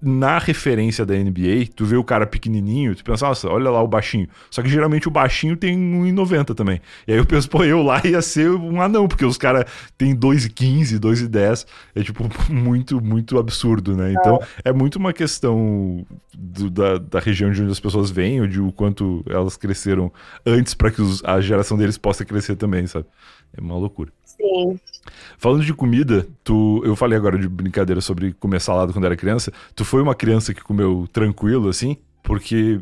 S1: na referência da NBA, tu vê o cara pequenininho, tu pensa, nossa, olha lá o baixinho. Só que geralmente o baixinho tem 1,90 também. E aí eu penso, pô, eu lá ia ser um anão, porque os caras têm 2,15, 2,10. É tipo muito, muito absurdo, né? Então é, é muito uma questão do, da, da região de onde as pessoas vêm, ou de o quanto elas cresceram antes para que os, a geração deles possa crescer também, sabe? É uma loucura.
S2: Sim.
S1: Falando de comida, tu, eu falei agora de brincadeira sobre comer salada quando era criança. Tu foi uma criança que comeu tranquilo, assim? Porque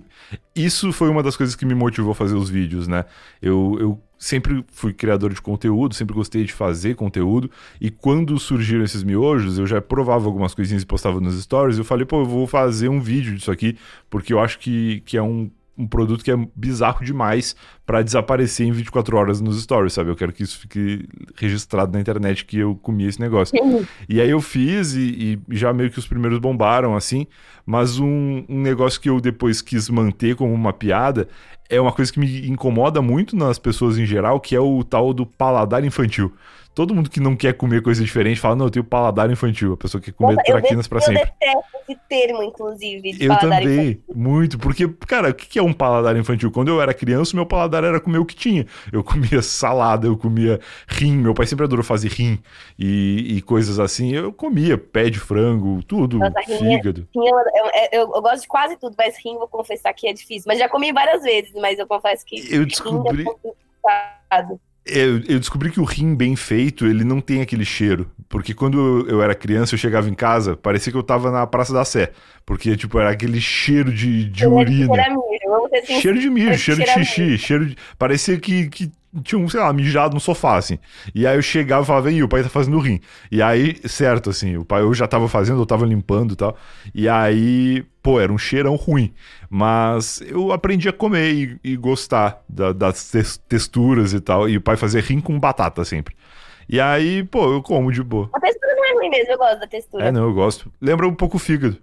S1: isso foi uma das coisas que me motivou a fazer os vídeos, né? Eu, eu sempre fui criador de conteúdo, sempre gostei de fazer conteúdo. E quando surgiram esses miojos, eu já provava algumas coisinhas e postava nos stories. Eu falei, pô, eu vou fazer um vídeo disso aqui, porque eu acho que, que é um um produto que é bizarro demais para desaparecer em 24 horas nos stories, sabe? Eu quero que isso fique registrado na internet que eu comi esse negócio. E aí eu fiz e, e, já meio que os primeiros bombaram, assim. Mas um, um negócio que eu depois quis manter como uma piada é uma coisa que me incomoda muito nas pessoas em geral, que é o tal do paladar infantil. Todo mundo que não quer comer coisa diferente fala, não, eu tenho paladar infantil. A pessoa quer comer Nossa, traquinas para sempre. Eu
S2: detesto esse termo, inclusive,
S1: de eu também, infantil. muito. Porque, cara, o que é um paladar infantil? Quando eu era criança, meu paladar era comer o que tinha. Eu comia salada, eu comia rim. Meu pai sempre adorou fazer rim e, e coisas assim. Eu comia pé de frango, tudo, Nossa, é- fígado.
S2: Rim, eu, eu, eu, eu, gosto de quase tudo, mas rim, vou confessar que é difícil. Mas já comi várias vezes, mas eu confesso que
S1: eu descobri... É eu, eu, descobri que o rim bem feito, ele não tem aquele cheiro. Porque quando eu, eu, era criança, eu chegava em casa, parecia que eu tava na Praça da Sé. Porque, tipo, era aquele cheiro de, de urina. Cheiro de mijo, cheiro de xixi, cheiro de... Parecia que, que tinha um, sei lá, mijado no sofá, assim. E aí eu chegava e falava, e o pai tá fazendo rim. E aí, certo, assim, o pai eu já tava fazendo, eu tava limpando e tal. E aí, pô, era um cheirão ruim. Mas eu aprendi a comer e, e gostar da, das texturas e tal. E o pai fazia rim com batata sempre. E aí, pô, eu como de boa.
S2: A textura não é ruim mesmo, eu gosto da textura.
S1: É, não, eu gosto. Lembra um pouco o fígado.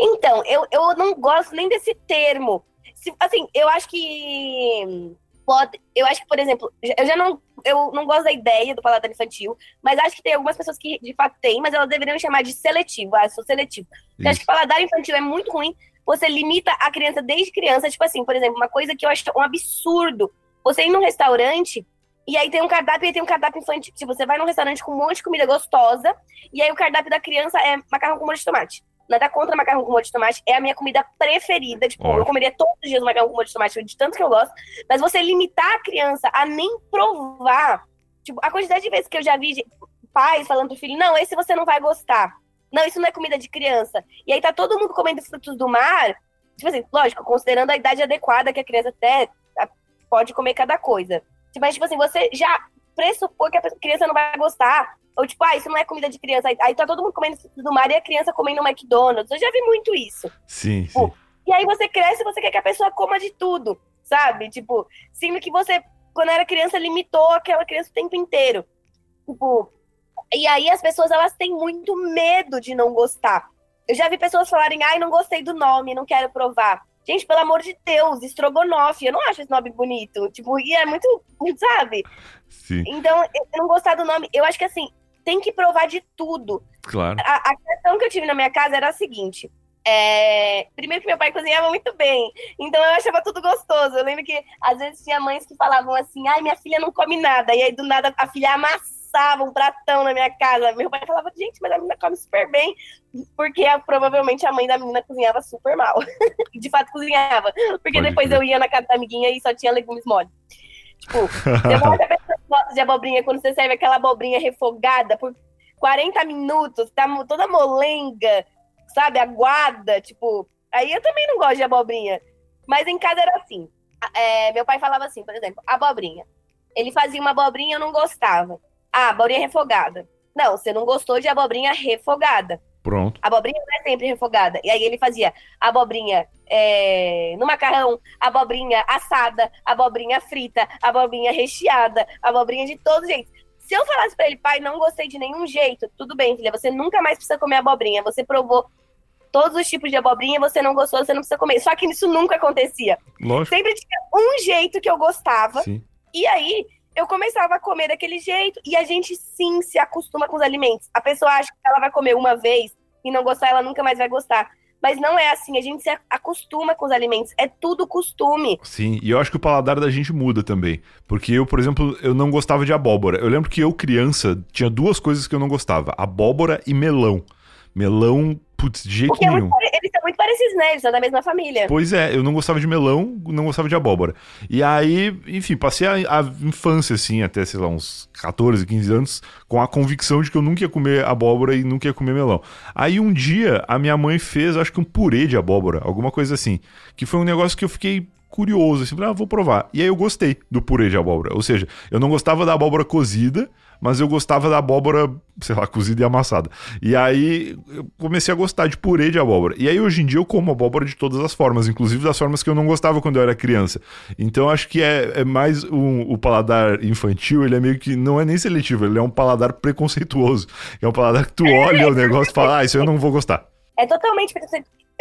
S2: Então, eu, eu não gosto nem desse termo. Se, assim, eu acho que pode. Eu acho que, por exemplo, eu já não. Eu não gosto da ideia do paladar infantil, mas acho que tem algumas pessoas que de fato têm, mas elas deveriam chamar de seletivo. Ah, sou seletivo. Eu acho que paladar infantil é muito ruim. Você limita a criança desde criança. Tipo assim, por exemplo, uma coisa que eu acho um absurdo. Você ir num restaurante e aí tem um cardápio e tem um cardápio infantil. Tipo, você vai num restaurante com um monte de comida gostosa, e aí o cardápio da criança é macarrão com molho de tomate. Nada contra macarrão com molho de tomate, é a minha comida preferida. Tipo, eu comeria todos os dias macarrão com molho de tomate, de tanto que eu gosto. Mas você limitar a criança a nem provar. Tipo, a quantidade de vezes que eu já vi pais falando pro filho, não, esse você não vai gostar. Não, isso não é comida de criança. E aí tá todo mundo comendo frutos do mar. Tipo assim, lógico, considerando a idade adequada que a criança até pode comer cada coisa. Mas, tipo assim, você já pressupõe que a criança não vai gostar. Ou tipo, ah, isso não é comida de criança. Aí tá todo mundo comendo do mar e a criança comendo McDonald's. Eu já vi muito isso.
S1: Sim, tipo, sim.
S2: E aí você cresce e você quer que a pessoa coma de tudo, sabe? Tipo, sendo que você, quando era criança, limitou aquela criança o tempo inteiro. Tipo, e aí as pessoas, elas têm muito medo de não gostar. Eu já vi pessoas falarem, ai, não gostei do nome, não quero provar. Gente, pelo amor de Deus, estrogonofe, eu não acho esse nome bonito. Tipo, e é muito, sabe?
S1: Sim.
S2: Então, eu não gostar do nome, eu acho que assim, tem que provar de tudo.
S1: Claro.
S2: A, a questão que eu tive na minha casa era a seguinte. É... Primeiro que meu pai cozinhava muito bem, então eu achava tudo gostoso. Eu lembro que às vezes tinha mães que falavam assim: ai, minha filha não come nada, e aí do nada a filha amassava um pratão na minha casa. Meu pai falava: gente, mas a menina come super bem, porque provavelmente a mãe da menina cozinhava super mal. de fato cozinhava, porque Pode depois eu ia na casa da amiguinha e só tinha legumes mole. Tipo, você gosta de abobrinha quando você serve aquela abobrinha refogada por 40 minutos, tá toda molenga, sabe, aguada, tipo. Aí eu também não gosto de abobrinha. Mas em casa era assim. É, meu pai falava assim, por exemplo, abobrinha. Ele fazia uma abobrinha, eu não gostava. Ah, abobrinha refogada. Não, você não gostou de abobrinha refogada.
S1: Pronto.
S2: A abobrinha não é sempre refogada. E aí ele fazia abobrinha é, no macarrão, abobrinha assada, abobrinha frita, abobrinha recheada, abobrinha de todo jeito. Se eu falasse para ele, pai, não gostei de nenhum jeito, tudo bem, filha, você nunca mais precisa comer abobrinha. Você provou todos os tipos de abobrinha, você não gostou, você não precisa comer. Só que isso nunca acontecia.
S1: Lógico.
S2: Sempre tinha um jeito que eu gostava. Sim. E aí eu começava a comer daquele jeito e a gente sim se acostuma com os alimentos. A pessoa acha que ela vai comer uma vez e não gostar, ela nunca mais vai gostar. Mas não é assim, a gente se acostuma com os alimentos, é tudo costume.
S1: Sim, e eu acho que o paladar da gente muda também. Porque eu, por exemplo, eu não gostava de abóbora. Eu lembro que eu, criança, tinha duas coisas que eu não gostava: abóbora e melão. Melão Putz, de jeito Porque nenhum.
S2: É eles são muito parecidos, né? Eles são da mesma família.
S1: Pois é, eu não gostava de melão, não gostava de abóbora. E aí, enfim, passei a, a, infância, assim, até, sei lá, uns 14, 15 anos, com a convicção de que eu nunca ia comer abóbora e nunca ia comer melão. Aí um dia, a minha mãe fez, acho que um purê de abóbora, alguma coisa assim. Que foi um negócio que eu fiquei curioso, assim, ah, vou provar. E aí eu gostei do purê de abóbora. Ou seja, eu não gostava da abóbora cozida, mas eu gostava da abóbora, sei lá, cozida e amassada. E aí eu comecei a gostar de purê de abóbora. E aí hoje em dia eu como abóbora de todas as formas, inclusive das formas que eu não gostava quando eu era criança. Então acho que é, é mais um, o paladar infantil, ele é meio que não é nem seletivo, ele é um paladar preconceituoso. É um paladar que tu olha o negócio e fala, ah, isso eu não vou gostar.
S2: É totalmente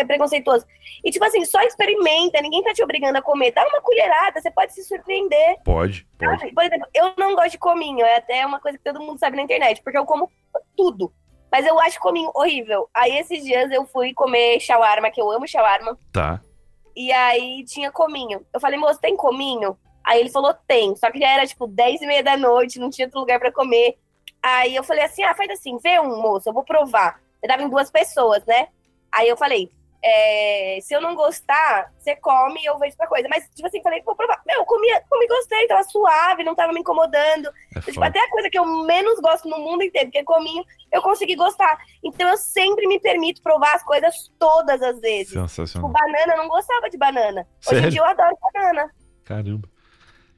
S2: é preconceituoso. E, tipo assim, só experimenta, ninguém tá te obrigando a comer. Dá uma colherada, você pode se surpreender.
S1: Pode, pode.
S2: Por exemplo, eu não gosto de cominho, é até uma coisa que todo mundo sabe na internet, porque eu como tudo. Mas eu acho cominho horrível. Aí esses dias eu fui comer shawarma, que eu amo shawarma.
S1: Tá.
S2: E aí tinha cominho. Eu falei, moço, tem cominho? Aí ele falou, tem. Só que já era tipo 10 e meia da noite, não tinha outro lugar para comer. Aí eu falei assim, ah, faz assim, vê um, moço, eu vou provar. Eu tava em duas pessoas, né? Aí eu falei, é, se eu não gostar, você come e eu vejo outra coisa. Mas, tipo assim, falei, vou provar. Meu, eu comi, comi gostei, tava suave, não tava me incomodando. É tipo, até a coisa que eu menos gosto no mundo inteiro, que é cominho, eu consegui gostar. Então eu sempre me permito provar as coisas todas as vezes.
S1: Sensacional.
S2: Tipo, banana, eu não gostava de banana. Sério? Hoje em dia eu adoro banana.
S1: Caramba.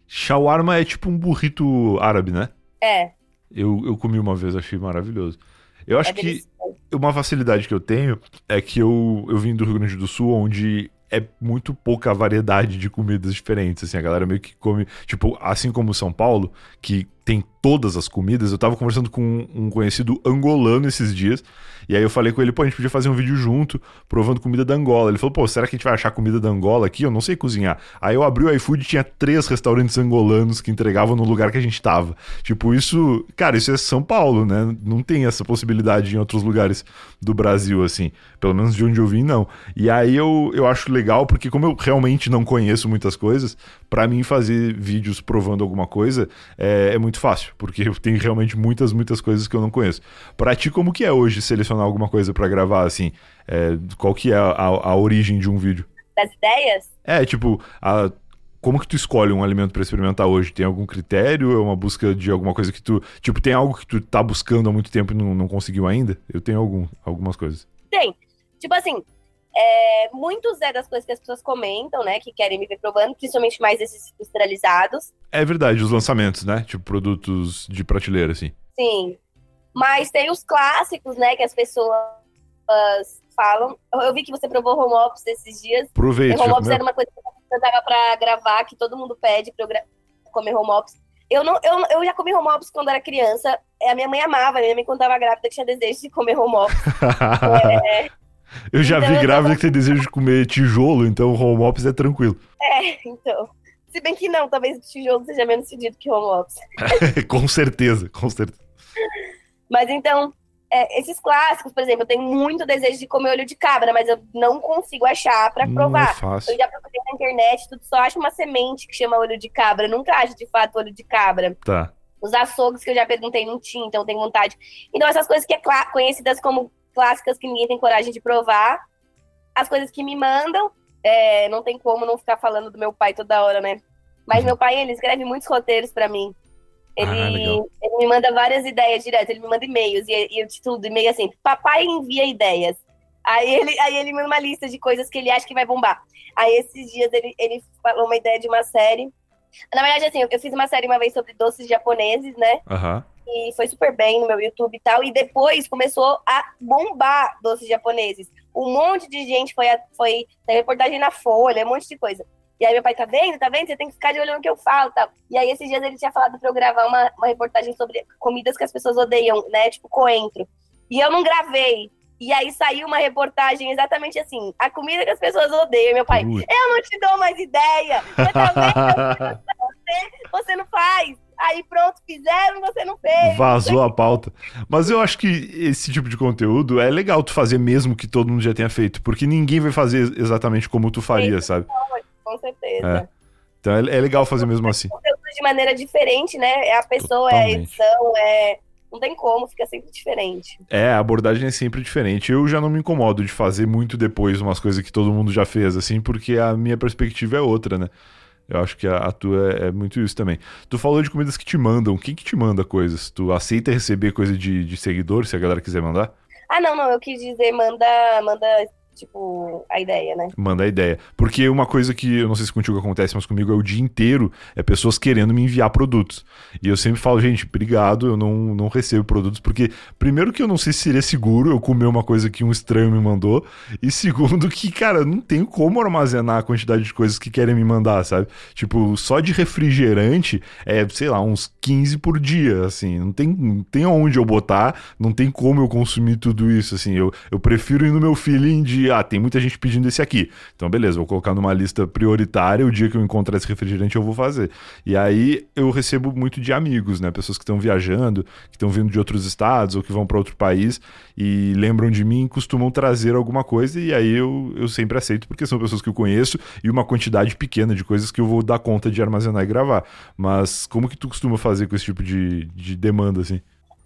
S1: Shawarma é tipo um burrito árabe, né?
S2: É.
S1: Eu, eu comi uma vez, achei maravilhoso. Eu acho é que uma facilidade que eu tenho é que eu, eu vim do Rio Grande do Sul, onde é muito pouca variedade de comidas diferentes, assim, a galera meio que come, tipo, assim como São Paulo, que tem todas as comidas. Eu tava conversando com um conhecido angolano esses dias, e aí eu falei com ele, pô, a gente podia fazer um vídeo junto, provando comida da Angola. Ele falou, pô, será que a gente vai achar comida da Angola aqui? Eu não sei cozinhar. Aí eu abri o iFood e tinha três restaurantes angolanos que entregavam no lugar que a gente tava. Tipo, isso, cara, isso é São Paulo, né? Não tem essa possibilidade em outros lugares do Brasil, assim. Pelo menos de onde eu vim, não. E aí eu, eu acho legal, porque como eu realmente não conheço muitas coisas, para mim fazer vídeos provando alguma coisa é, é muito fácil, porque eu tenho realmente muitas, muitas coisas que eu não conheço. Pra ti, como que é hoje selecionar alguma coisa para gravar, assim? É, qual que é a, a, a, origem de um vídeo?
S2: Das ideias?
S1: É, tipo, a, como que tu escolhe um alimento para experimentar hoje? Tem algum critério? É uma busca de alguma coisa que tu... Tipo, tem algo que tu tá buscando há muito tempo e não, não conseguiu ainda? Eu tenho algum, algumas coisas.
S2: Tem. Tipo assim, é, muitos é das coisas que as pessoas comentam, né? Que querem me ver provando, principalmente mais esses industrializados.
S1: É verdade, os lançamentos, né? Tipo, produtos de prateleira, assim.
S2: Sim. Mas tem os clássicos, né? Que as pessoas falam. Eu vi que você provou home office esses dias.
S1: Aproveite.
S2: Home office era uma coisa que eu tava pra gravar, que todo mundo pede pra eu comer home office. Eu, não, eu, eu já comi home office quando era criança. A minha mãe amava, a minha mãe, quando tava grávida, tinha desejo de comer home office. é,
S1: eu já então, vi grávida que tem desejo de comer tijolo, então home office é tranquilo.
S2: É, então. Se bem que não, talvez o tijolo seja menos fedido que home office.
S1: com certeza, com certeza.
S2: Mas então, é, esses clássicos, por exemplo, eu tenho muito desejo de comer olho de cabra, mas eu não consigo achar para provar.
S1: É fácil.
S2: Eu já procurei na internet, tudo só acho uma semente que chama olho de cabra. Eu nunca acho de fato olho de cabra.
S1: Tá.
S2: Os açougues que eu já perguntei não tinha, então eu tenho vontade. Então, essas coisas que é conhecidas como clássicas que ninguém tem coragem de provar. As coisas que me mandam, é, não tem como não ficar falando do meu pai toda hora, né? Mas uhum. meu pai, ele escreve muitos roteiros para mim. Ele, ah, ele me manda várias ideias direto, ele me manda e-mails, e, e o título do e-mail é assim, papai envia ideias. Aí ele, aí ele manda uma lista de coisas que ele acha que vai bombar. Aí esses dias ele, ele falou uma ideia de uma série. Na verdade, assim, eu fiz uma série uma vez sobre doces japoneses, né?
S1: Aham. Uhum
S2: e foi super bem no meu YouTube e tal. E depois começou a bombar doces japoneses. Um monte de gente foi, a, foi na reportagem na Folha, um monte de coisa. E aí meu pai, tá vendo? Tá vendo? Você tem que ficar de olho no que eu falo tal. E aí esses dias ele tinha falado pra eu gravar uma, uma reportagem sobre comidas que as pessoas odeiam, né? Tipo coentro. E eu não gravei. E aí saiu uma reportagem exatamente assim: a comida que as pessoas odeiam. Meu pai, eu não te dou mais ideia. Você tá vendo? você, você não faz aí pronto, fizeram, você não fez.
S1: Vazou a pauta. Mas eu acho que esse tipo de conteúdo é legal tu fazer mesmo que todo mundo já tenha feito, porque ninguém vai fazer exatamente como tu faria, sabe?
S2: Com certeza. É.
S1: Então é, é, legal fazer mesmo assim.
S2: De maneira diferente, né? É a pessoa, Totalmente. é a edição, é não tem como, fica sempre diferente.
S1: É, a abordagem é sempre diferente. Eu já não me incomodo de fazer muito depois umas coisas que todo mundo já fez, assim, porque a minha perspectiva é outra, né? Eu acho que a, a tua é, é, muito isso também. Tu falou de comidas que te mandam. Quem que te manda coisas? Tu aceita receber coisa de, de seguidor, se a galera quiser mandar?
S2: Ah, não, não. Eu quis dizer, manda, manda tipo, a ideia, né?
S1: Manda a ideia. Porque uma coisa que eu não sei se contigo acontece, mas comigo é o dia inteiro, é pessoas querendo me enviar produtos. E eu sempre falo, gente, obrigado, eu não, não recebo produtos, porque primeiro que eu não sei se seria seguro eu comer uma coisa que um estranho me mandou, e segundo que, cara, não tenho como armazenar a quantidade de coisas que querem me mandar, sabe? Tipo, só de refrigerante é, sei lá, uns 15 por dia, assim, não tem, não tem onde eu botar, não tem como eu consumir tudo isso, assim, eu, eu prefiro ir no meu feeling de ah, tem muita gente pedindo esse aqui. Então, beleza, vou colocar numa lista prioritária. O dia que eu encontrar esse refrigerante, eu vou fazer. E aí eu recebo muito de amigos, né? Pessoas que estão viajando, que estão vindo de outros estados ou que vão para outro país e lembram de mim, costumam trazer alguma coisa. E aí eu, eu sempre aceito, porque são pessoas que eu conheço e uma quantidade pequena de coisas que eu vou dar conta de armazenar e gravar. Mas como que tu costuma fazer com esse tipo de, de demanda, assim?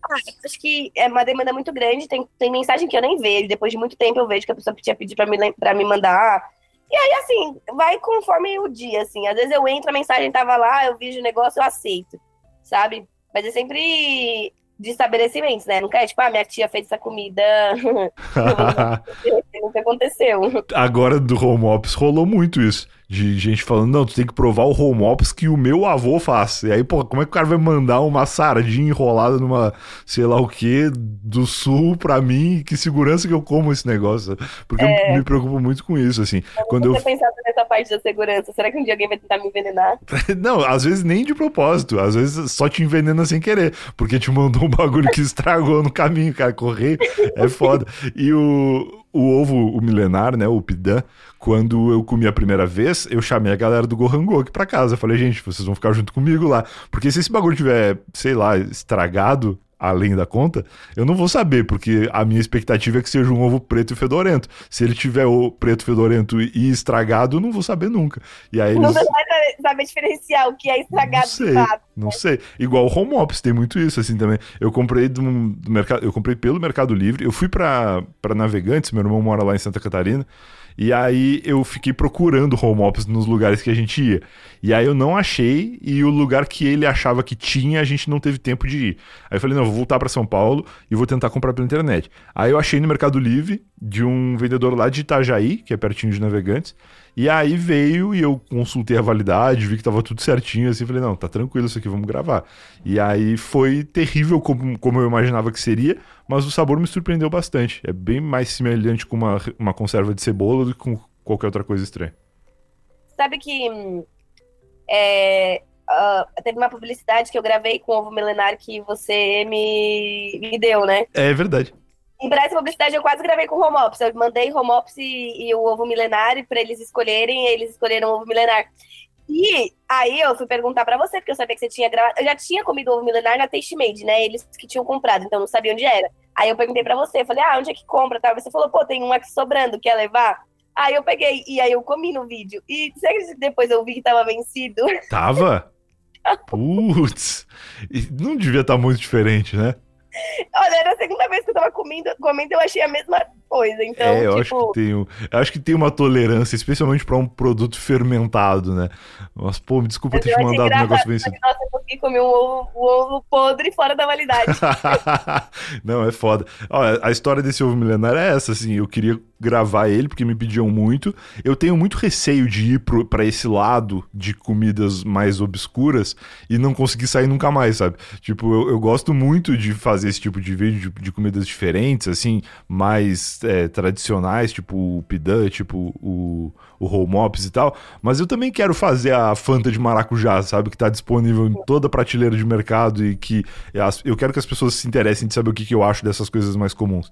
S2: Ah, acho que é uma demanda muito grande. Tem, tem mensagem que eu nem vejo. Depois de muito tempo eu vejo que a pessoa tinha pedido pra me, pra me mandar. E aí, assim, vai conforme o dia, assim. Às vezes eu entro, a mensagem tava lá, eu vejo o negócio, eu aceito, sabe? Mas é sempre de estabelecimentos, né? Nunca é tipo, ah, minha tia fez essa comida. Nunca aconteceu.
S1: Agora do home office rolou muito isso de gente falando, não, tu tem que provar o home office que o meu avô faz. E aí, pô, como é que o cara vai mandar uma sardinha enrolada numa, sei lá o que, do sul pra mim? Que segurança que eu como esse negócio? Porque é. eu me preocupo muito com isso, assim.
S2: Eu
S1: quando
S2: eu pensado nessa parte da segurança. Será que um dia alguém vai tentar me envenenar?
S1: não, às vezes nem de propósito. Às vezes só te envenena sem querer. Porque te mandou um bagulho que estragou no caminho, cara. Correr é foda. E o, o ovo, o milenar, né, o pidan, quando eu comi a primeira vez, eu chamei a galera do Gohango aqui pra casa. Eu falei, gente, vocês vão ficar junto comigo lá. Porque se esse bagulho tiver, sei lá, estragado, além da conta, eu não vou saber, porque a minha expectativa é que seja um ovo preto e fedorento. Se ele tiver o preto fedorento e estragado, eu não vou saber nunca. E aí eles...
S2: Não vai saber diferenciar o que é estragado
S1: não sei, fato, Não né? sei. Igual o Home Ops tem muito isso assim também. Eu comprei do, do mercado, eu comprei pelo Mercado Livre. Eu fui para Navegantes, meu irmão mora lá em Santa Catarina. E aí eu fiquei procurando home office nos lugares que a gente ia. E aí eu não achei, e o lugar que ele achava que tinha, a gente não teve tempo de ir. Aí eu falei, não, vou voltar para São Paulo e vou tentar comprar pela internet. Aí eu achei no Mercado Livre de um vendedor lá de Itajaí, que é pertinho de Navegantes. E aí veio e eu consultei a validade, vi que tava tudo certinho, assim, falei, não, tá tranquilo isso aqui, vamos gravar. E aí foi terrível como, como eu imaginava que seria, mas o sabor me surpreendeu bastante. É bem mais semelhante com uma, uma conserva de cebola do que com qualquer outra coisa estranha.
S2: Sabe que é, uh, teve uma publicidade que eu gravei com o ovo milenar que você me, me deu, né?
S1: É verdade.
S2: E para essa publicidade eu quase gravei com o home. Eu mandei home office e, e o ovo milenar para eles escolherem, e eles escolheram o ovo milenar. E aí eu fui perguntar para você, porque eu sabia que você tinha gravado. Eu já tinha comido ovo milenar na Taste Made, né? Eles que tinham comprado, então não sabia onde era. Aí eu perguntei para você, falei, ah, onde é que compra? Tá? Você falou, pô, tem um aqui sobrando, quer levar? Aí eu peguei, e aí eu comi no vídeo. E depois eu vi que tava vencido?
S1: Tava? Putz, não devia estar tá muito diferente, né?
S2: Olha, era a segunda vez que eu tava comendo, comendo eu achei a mesma coisa. Então,
S1: é, eu
S2: tipo...
S1: acho que tem, eu acho que tem uma tolerância, especialmente para um produto fermentado, né? Mas, pô, me desculpa Mas ter te mandado um negócio vencido.
S2: Nossa, consegui comer um ovo, um ovo podre fora da validade.
S1: Não, é foda. Olha, a história desse ovo milenar é essa, assim, eu queria gravar ele porque me pediam muito. Eu tenho muito receio de ir para esse lado de comidas mais obscuras e não conseguir sair nunca mais, sabe? Tipo, eu, eu gosto muito de fazer esse tipo de vídeo de, de comidas diferentes, assim, mais é, tradicionais, tipo o pidan, tipo o, o home ops e tal. Mas eu também quero fazer a Fanta de maracujá, sabe? Que tá disponível em toda a prateleira de mercado e que eu quero que as pessoas se interessem de saber o que, que eu acho dessas coisas mais comuns.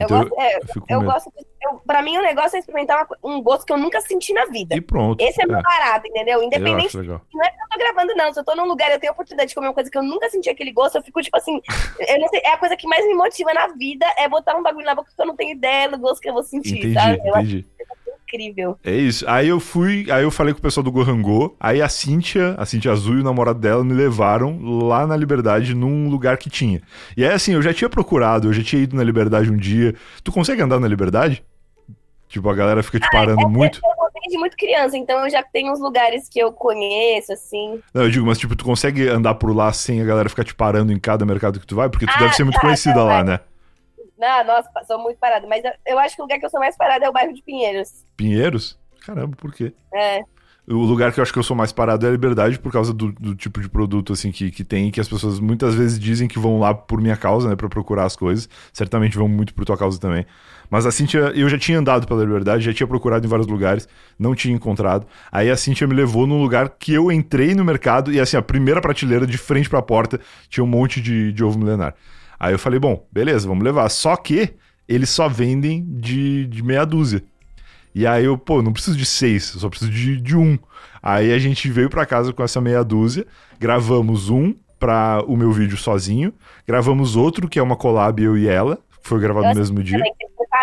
S2: Então, eu, gosto, é, eu, eu gosto eu, pra mim o negócio é experimentar uma, um gosto que eu nunca senti na vida.
S1: E pronto.
S2: Esse é, é. meu barato, entendeu? Independente. Não é que eu tô gravando, não. Se eu tô num lugar eu tenho a oportunidade de comer uma coisa que eu nunca senti aquele gosto, eu fico, tipo assim. eu não sei, é a coisa que mais me motiva na vida é botar um bagulho na boca que eu não tenho ideia do gosto que eu vou sentir,
S1: entendi,
S2: sabe?
S1: Eu entendi
S2: incrível.
S1: É isso. Aí eu fui, aí eu falei com o pessoal do Gohangô, aí a Cíntia, a Cíntia Azul e o namorado dela me levaram lá na Liberdade num lugar que tinha. E aí assim, eu já tinha procurado, eu já tinha ido na Liberdade um dia. Tu consegue andar na Liberdade? Tipo, a galera fica te parando ah, muito.
S2: Eu, eu desde muito criança, então eu já tenho uns lugares que eu conheço, assim.
S1: Não, eu digo, mas tipo, tu consegue andar por lá sem a galera ficar te parando em cada mercado que tu vai? Porque tu ah, deve ser muito tá, conhecida tá, lá, né?
S2: Não, nossa, sou muito parada. Mas eu, acho que o lugar que eu sou mais parada é o bairro de Pinheiros.
S1: Pinheiros? Caramba, por quê?
S2: É.
S1: O lugar que eu acho que eu sou mais parado é a Liberdade por causa do, do tipo de produto assim que, que tem, que as pessoas muitas vezes dizem que vão lá por minha causa, né, para procurar as coisas. Certamente vão muito por tua causa também. Mas a Cintia, eu já tinha andado pela Liberdade, já tinha procurado em vários lugares, não tinha encontrado. Aí a Cintia me levou num lugar que eu entrei no mercado e assim, a primeira prateleira de frente para a porta tinha um monte de, de ovo milenar. Aí eu falei, bom, beleza, vamos levar. Só que eles só vendem de, de meia dúzia. E aí eu, pô, não preciso de seis, eu só preciso de, de um. Aí a gente veio para casa com essa meia dúzia, gravamos um para o meu vídeo sozinho, gravamos outro que é uma collab eu e ela, foi gravado no mesmo dia.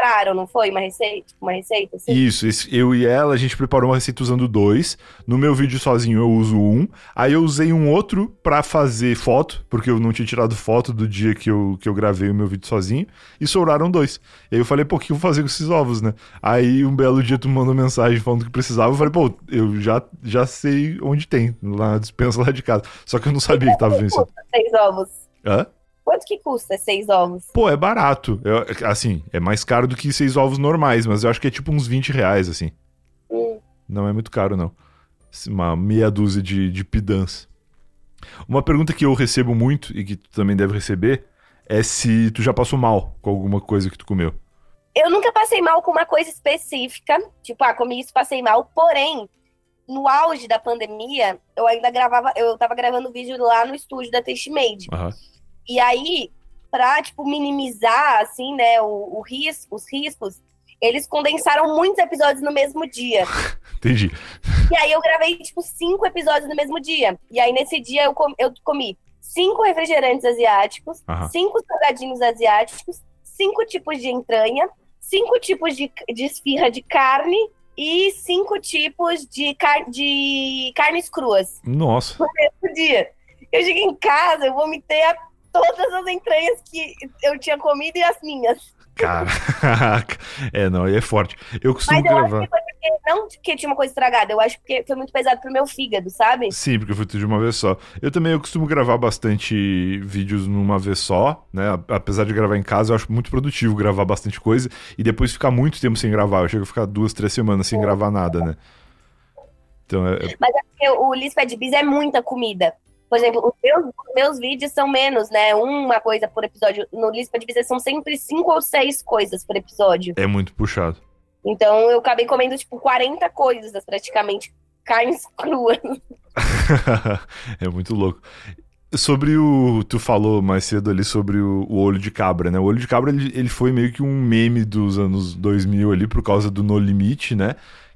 S2: Prepararam, não foi? Uma receita? Uma receita assim?
S1: Isso, esse, eu e ela, a gente preparou uma receita usando dois. No meu vídeo sozinho eu uso um. Aí eu usei um outro pra fazer foto, porque eu não tinha tirado foto do dia que eu, que eu gravei o meu vídeo sozinho. E sobraram dois. E aí eu falei, pô, o que eu vou fazer com esses ovos, né? Aí um belo dia tu mandou mensagem falando que precisava. Eu falei, pô, eu já, já sei onde tem, lá na dispensa lá de casa. Só que eu não sabia que tava vencendo.
S2: Seis ovos.
S1: Hã?
S2: Quanto que custa seis ovos?
S1: Pô, é barato. Eu, assim, é mais caro do que seis ovos normais, mas eu acho que é tipo uns 20 reais, assim.
S2: Hum.
S1: Não é muito caro, não. Uma meia dúzia de, de pidãs. Uma pergunta que eu recebo muito e que tu também deve receber é se tu já passou mal com alguma coisa que tu comeu.
S2: Eu nunca passei mal com uma coisa específica. Tipo, ah, comi isso, passei mal. Porém, no auge da pandemia, eu ainda gravava, eu tava gravando vídeo lá no estúdio da Taste Made.
S1: Aham.
S2: E aí, pra, tipo, minimizar, assim, né, o, o risco, os riscos, eles condensaram muitos episódios no mesmo dia.
S1: Entendi.
S2: E aí eu gravei, tipo, cinco episódios no mesmo dia. E aí, nesse dia, eu, com- eu comi cinco refrigerantes asiáticos,
S1: Aham.
S2: cinco salgadinhos asiáticos, cinco tipos de entranha, cinco tipos de, de esfirra de carne e cinco tipos de, car de carnes cruas
S1: Nossa.
S2: no dia. Eu cheguei em casa, eu vomitei a todas as entranhas que eu tinha comido e as minhas.
S1: Caraca. É, não, aí é forte. Eu costumo
S2: Mas eu acho
S1: gravar.
S2: que foi porque, não porque tinha uma coisa estragada, eu acho que foi muito pesado pro meu fígado, sabe?
S1: Sim, porque foi tudo de uma vez só. Eu também eu costumo gravar bastante vídeos numa vez só, né? Apesar de gravar em casa, eu acho muito produtivo gravar bastante coisa e depois ficar muito tempo sem gravar. Eu chego a ficar duas, três semanas sem gravar nada, né? Então, é, é-
S2: Mas é o Lisbeth Bis é muita comida. Por exemplo, os meus, meus vídeos são menos, né? Uma coisa por episódio. No Lisbeth Bis são sempre cinco ou seis coisas por episódio.
S1: é muito puxado.
S2: Então eu acabei comendo, tipo, 40 coisas, praticamente. Carnes cruas.
S1: é muito louco. Sobre o. Tu falou mais cedo ali sobre o, o olho de cabra, né? O olho de cabra ele, ele foi meio que um meme dos anos 2000 ali por causa do No Limite, né?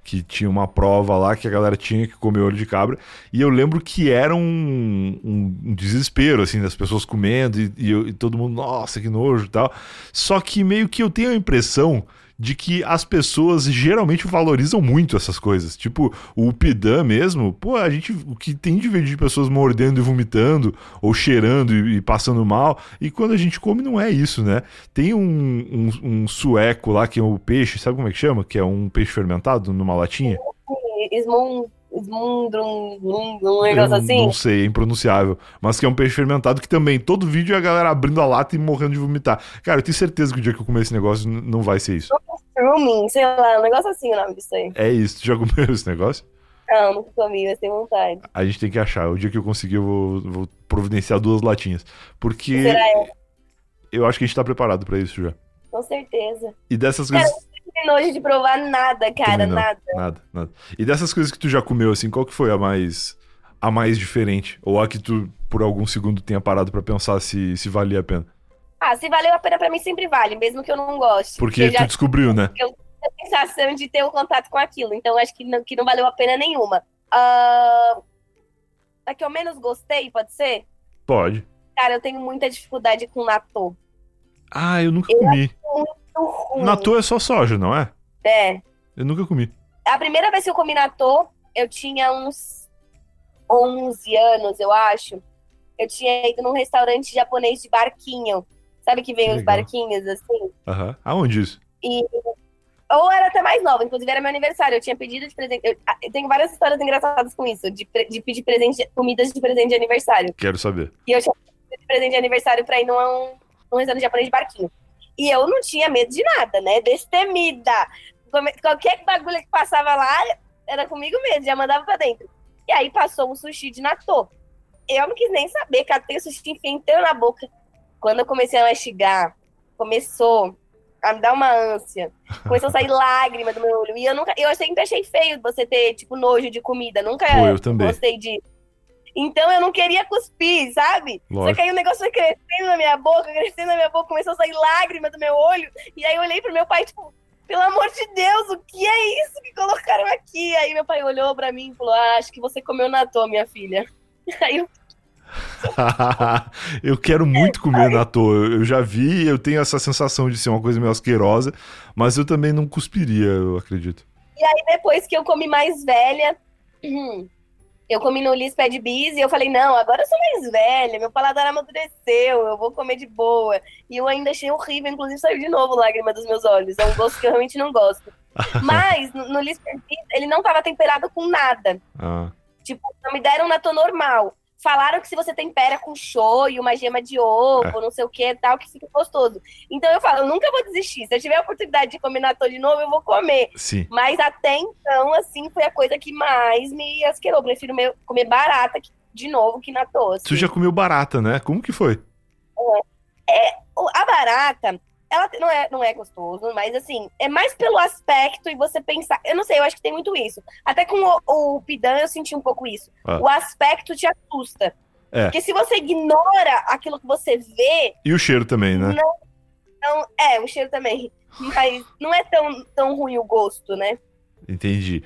S1: Que tinha uma prova lá que a galera tinha que comer olho de cabra. E eu lembro que era um, um- um desespero, assim, das pessoas comendo e, e eu- e todo mundo, nossa, que nojo e tal. Só que meio que eu tenho a impressão de que as pessoas geralmente valorizam muito essas coisas. Tipo, o Pidã mesmo, pô, a gente. O que tem de vídeo de pessoas mordendo e vomitando, ou cheirando e, e passando mal, e quando a gente come não é isso, né? Tem um, um, um sueco lá, que é o peixe, sabe como é que chama? Que é um peixe fermentado numa latinha?
S2: Smund, Smundrum, um negócio assim.
S1: Não sei, é impronunciável. Mas que é um peixe fermentado que também, todo vídeo é a galera abrindo a lata e morrendo de vomitar. Cara, eu tenho certeza que o dia que eu comer esse negócio não vai ser isso.
S2: Strumming, sei lá, um negócio assim o nome disso aí.
S1: É isso, tu já comeu esse negócio?
S2: Não, nunca comi, mas tenho vontade.
S1: A gente tem que achar. O dia que eu conseguir, eu vou, vou providenciar duas latinhas. Porque
S2: Será eu?
S1: eu acho que a gente tá preparado pra isso já.
S2: Com certeza.
S1: E dessas
S2: Cara,
S1: coisas.
S2: não tenho nojo de provar nada, cara,
S1: não.
S2: nada.
S1: Nada, nada. E dessas coisas que tu já comeu, assim, qual que foi a mais. a mais diferente? Ou a que tu, por algum segundo, tenha parado pra pensar se, se valia a pena?
S2: Ah, se valeu a pena pra mim, sempre vale, mesmo que eu não goste.
S1: Porque
S2: eu já
S1: tu descobriu, né?
S2: tive a sensação de ter o contato com aquilo, então acho que não, que não valeu a pena nenhuma. Ah, a que eu menos gostei, pode ser?
S1: Pode.
S2: Cara, eu tenho muita dificuldade com natô.
S1: Ah, eu nunca
S2: Eu
S1: comi.
S2: Muito ruim.
S1: Natô é só soja, não é?
S2: É.
S1: Eu nunca comi.
S2: A primeira vez que eu comi natô, eu tinha uns 11 anos, eu acho. Eu tinha ido num restaurante japonês de barquinho. Sabe que vem os barquinhos assim?
S1: Aham. Aonde isso?
S2: E... Ou era até mais nova, inclusive era meu aniversário. Eu tinha pedido de presente. Eu, eu tenho várias histórias engraçadas com isso, de, pre- de pedir presente, comidas de presente de aniversário.
S1: Quero saber.
S2: E eu tinha pedido de presente de aniversário pra ir num, num restaurante japonês de barquinho. E eu não tinha medo de nada, né? Destemida. Qualquer bagulho que passava lá, era comigo mesmo, já mandava pra dentro. E aí passou um sushi de natô. Eu não quis nem saber, catei o sushi, enfiei inteiro na boca. Quando eu comecei a mastigar, começou a me dar uma ânsia. Começou a sair lágrima do meu olho. E eu nunca, eu sempre achei feio você ter, tipo, nojo de comida. Nunca
S1: Pô, eu também.
S2: gostei de. Então eu não queria cuspir, sabe?
S1: Lógico.
S2: Só que aí o negócio foi crescendo na minha boca, crescendo na minha boca, começou a sair lágrima do meu olho. E aí eu olhei pro meu pai, tipo, pelo amor de Deus, o que é isso que colocaram aqui? Aí meu pai olhou pra mim e falou: ah, acho que você comeu natô, minha filha. Aí eu
S1: eu quero muito comer natô. Eu já vi, eu tenho essa sensação de ser uma coisa meio asquerosa, mas eu também não cuspiria, eu acredito.
S2: E aí, depois que eu comi mais velha, eu comi no Lis Pad Bis e eu falei, não, agora eu sou mais velha, meu paladar amadureceu, eu vou comer de boa. E eu ainda achei horrível, inclusive saiu de novo lágrima dos meus olhos. É um gosto que eu realmente não gosto. Mas, no, no Lis Pad Bis, ele não estava temperado com nada.
S1: Ah.
S2: Tipo, não me deram natô normal. Falaram que se você tempera com shoyu, uma gema de ovo,
S1: É.
S2: não sei o que tal, que fica gostoso. Então eu falo, eu nunca vou desistir. Se eu tiver a oportunidade de comer natô de novo, eu vou comer.
S1: Sim.
S2: Mas até então, assim, foi a coisa que mais me asquerou. Prefiro me- comer barata de novo que natô. assim.
S1: Tu já comeu barata, né? Como que foi?
S2: O- A barata, ela não é, não é gostoso, mas assim, é mais pelo aspecto e você pensar. Eu não sei, eu acho que tem muito isso. Até com o, o Pidan eu senti um pouco isso.
S1: Ah.
S2: O aspecto te assusta.
S1: É.
S2: Porque se você ignora aquilo que você vê,
S1: E o cheiro também, né?
S2: não, não. É, o cheiro também. Mas não é tão, tão ruim o gosto, né?
S1: Entendi.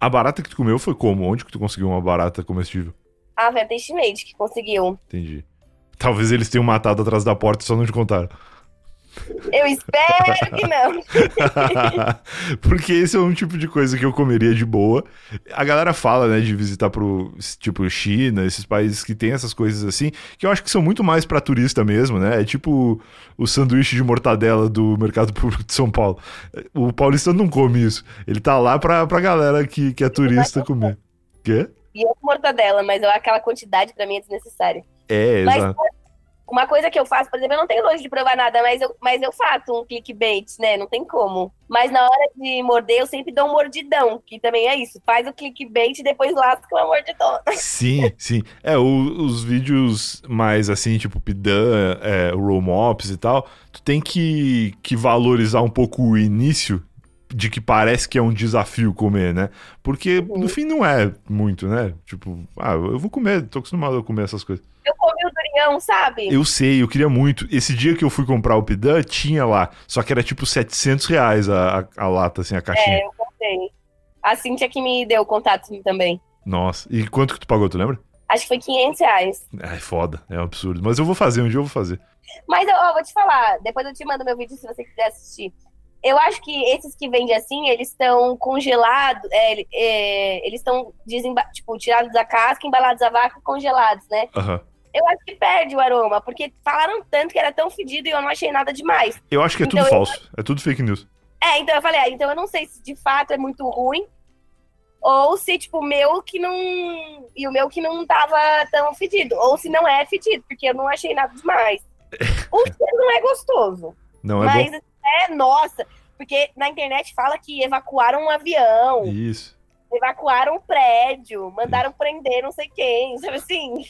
S1: A barata que tu comeu foi como? Onde que tu conseguiu uma barata comestível?
S2: Ah, a Tastemade que conseguiu.
S1: Entendi. Talvez eles tenham matado atrás da porta e só não te contaram.
S2: Eu espero que não.
S1: Porque esse é um tipo de coisa que eu comeria de boa. A galera fala, né, de visitar pro, tipo, China, esses países que tem essas coisas assim, que eu acho que são muito mais pra turista mesmo, né? É tipo o sanduíche de mortadela do Mercado Público de São Paulo. O paulista não come isso. Ele tá lá pra, pra galera que, que é turista comer. Quê?
S2: E eu com mortadela, mas aquela quantidade pra mim é desnecessária.
S1: É,
S2: Mas
S1: exato.
S2: Uma coisa que eu faço, por exemplo, eu não tenho nojo de provar nada, mas eu, mas eu faço um clickbait, né? Não tem como. Mas na hora de morder, eu sempre dou um mordidão, que também é isso. Faz o clickbait e depois lasca uma mordidona.
S1: Sim, sim. É, o- os vídeos mais assim, tipo Pidan, é, Roll Mops e tal, tu tem que, que valorizar um pouco o início de que parece que é um desafio comer, né? Porque
S2: Uhum.
S1: no fim não é muito, né? Tipo, ah, eu vou comer, tô acostumado a comer essas coisas.
S2: Eu comi o durião, sabe?
S1: Eu sei, eu queria muito. Esse dia que eu fui comprar o Pidan, tinha lá. Só que era tipo 700 reais a, a, a lata, assim, a caixinha.
S2: É, eu contei. A Cintia que me deu o contato também.
S1: Nossa. E quanto que tu pagou, tu lembra?
S2: Acho que foi 500 reais.
S1: É foda, é um absurdo. Mas eu vou fazer, um dia eu vou fazer.
S2: Mas eu, ó, vou te falar, depois eu te mando meu vídeo se você quiser assistir. Eu acho que esses que vendem assim, eles estão congelados, é, é, eles estão tipo, tirados da casca, embalados a vácuo, congelados, né?
S1: Aham.
S2: Eu acho que perde o aroma, porque falaram tanto que era tão fedido e eu não achei nada demais.
S1: Eu acho que é tudo
S2: Então, eu-
S1: falso. É tudo fake news.
S2: É, então eu falei, ah, então eu não sei se de fato é muito ruim, ou se, tipo, o meu que não. E o meu que não tava tão fedido. Ou se não é fedido, porque eu não achei nada demais. O cheiro não é gostoso.
S1: Não é
S2: mas é, nossa, porque na internet fala que evacuaram um avião.
S1: Isso.
S2: Evacuaram um prédio, mandaram prender não sei quem, sabe assim?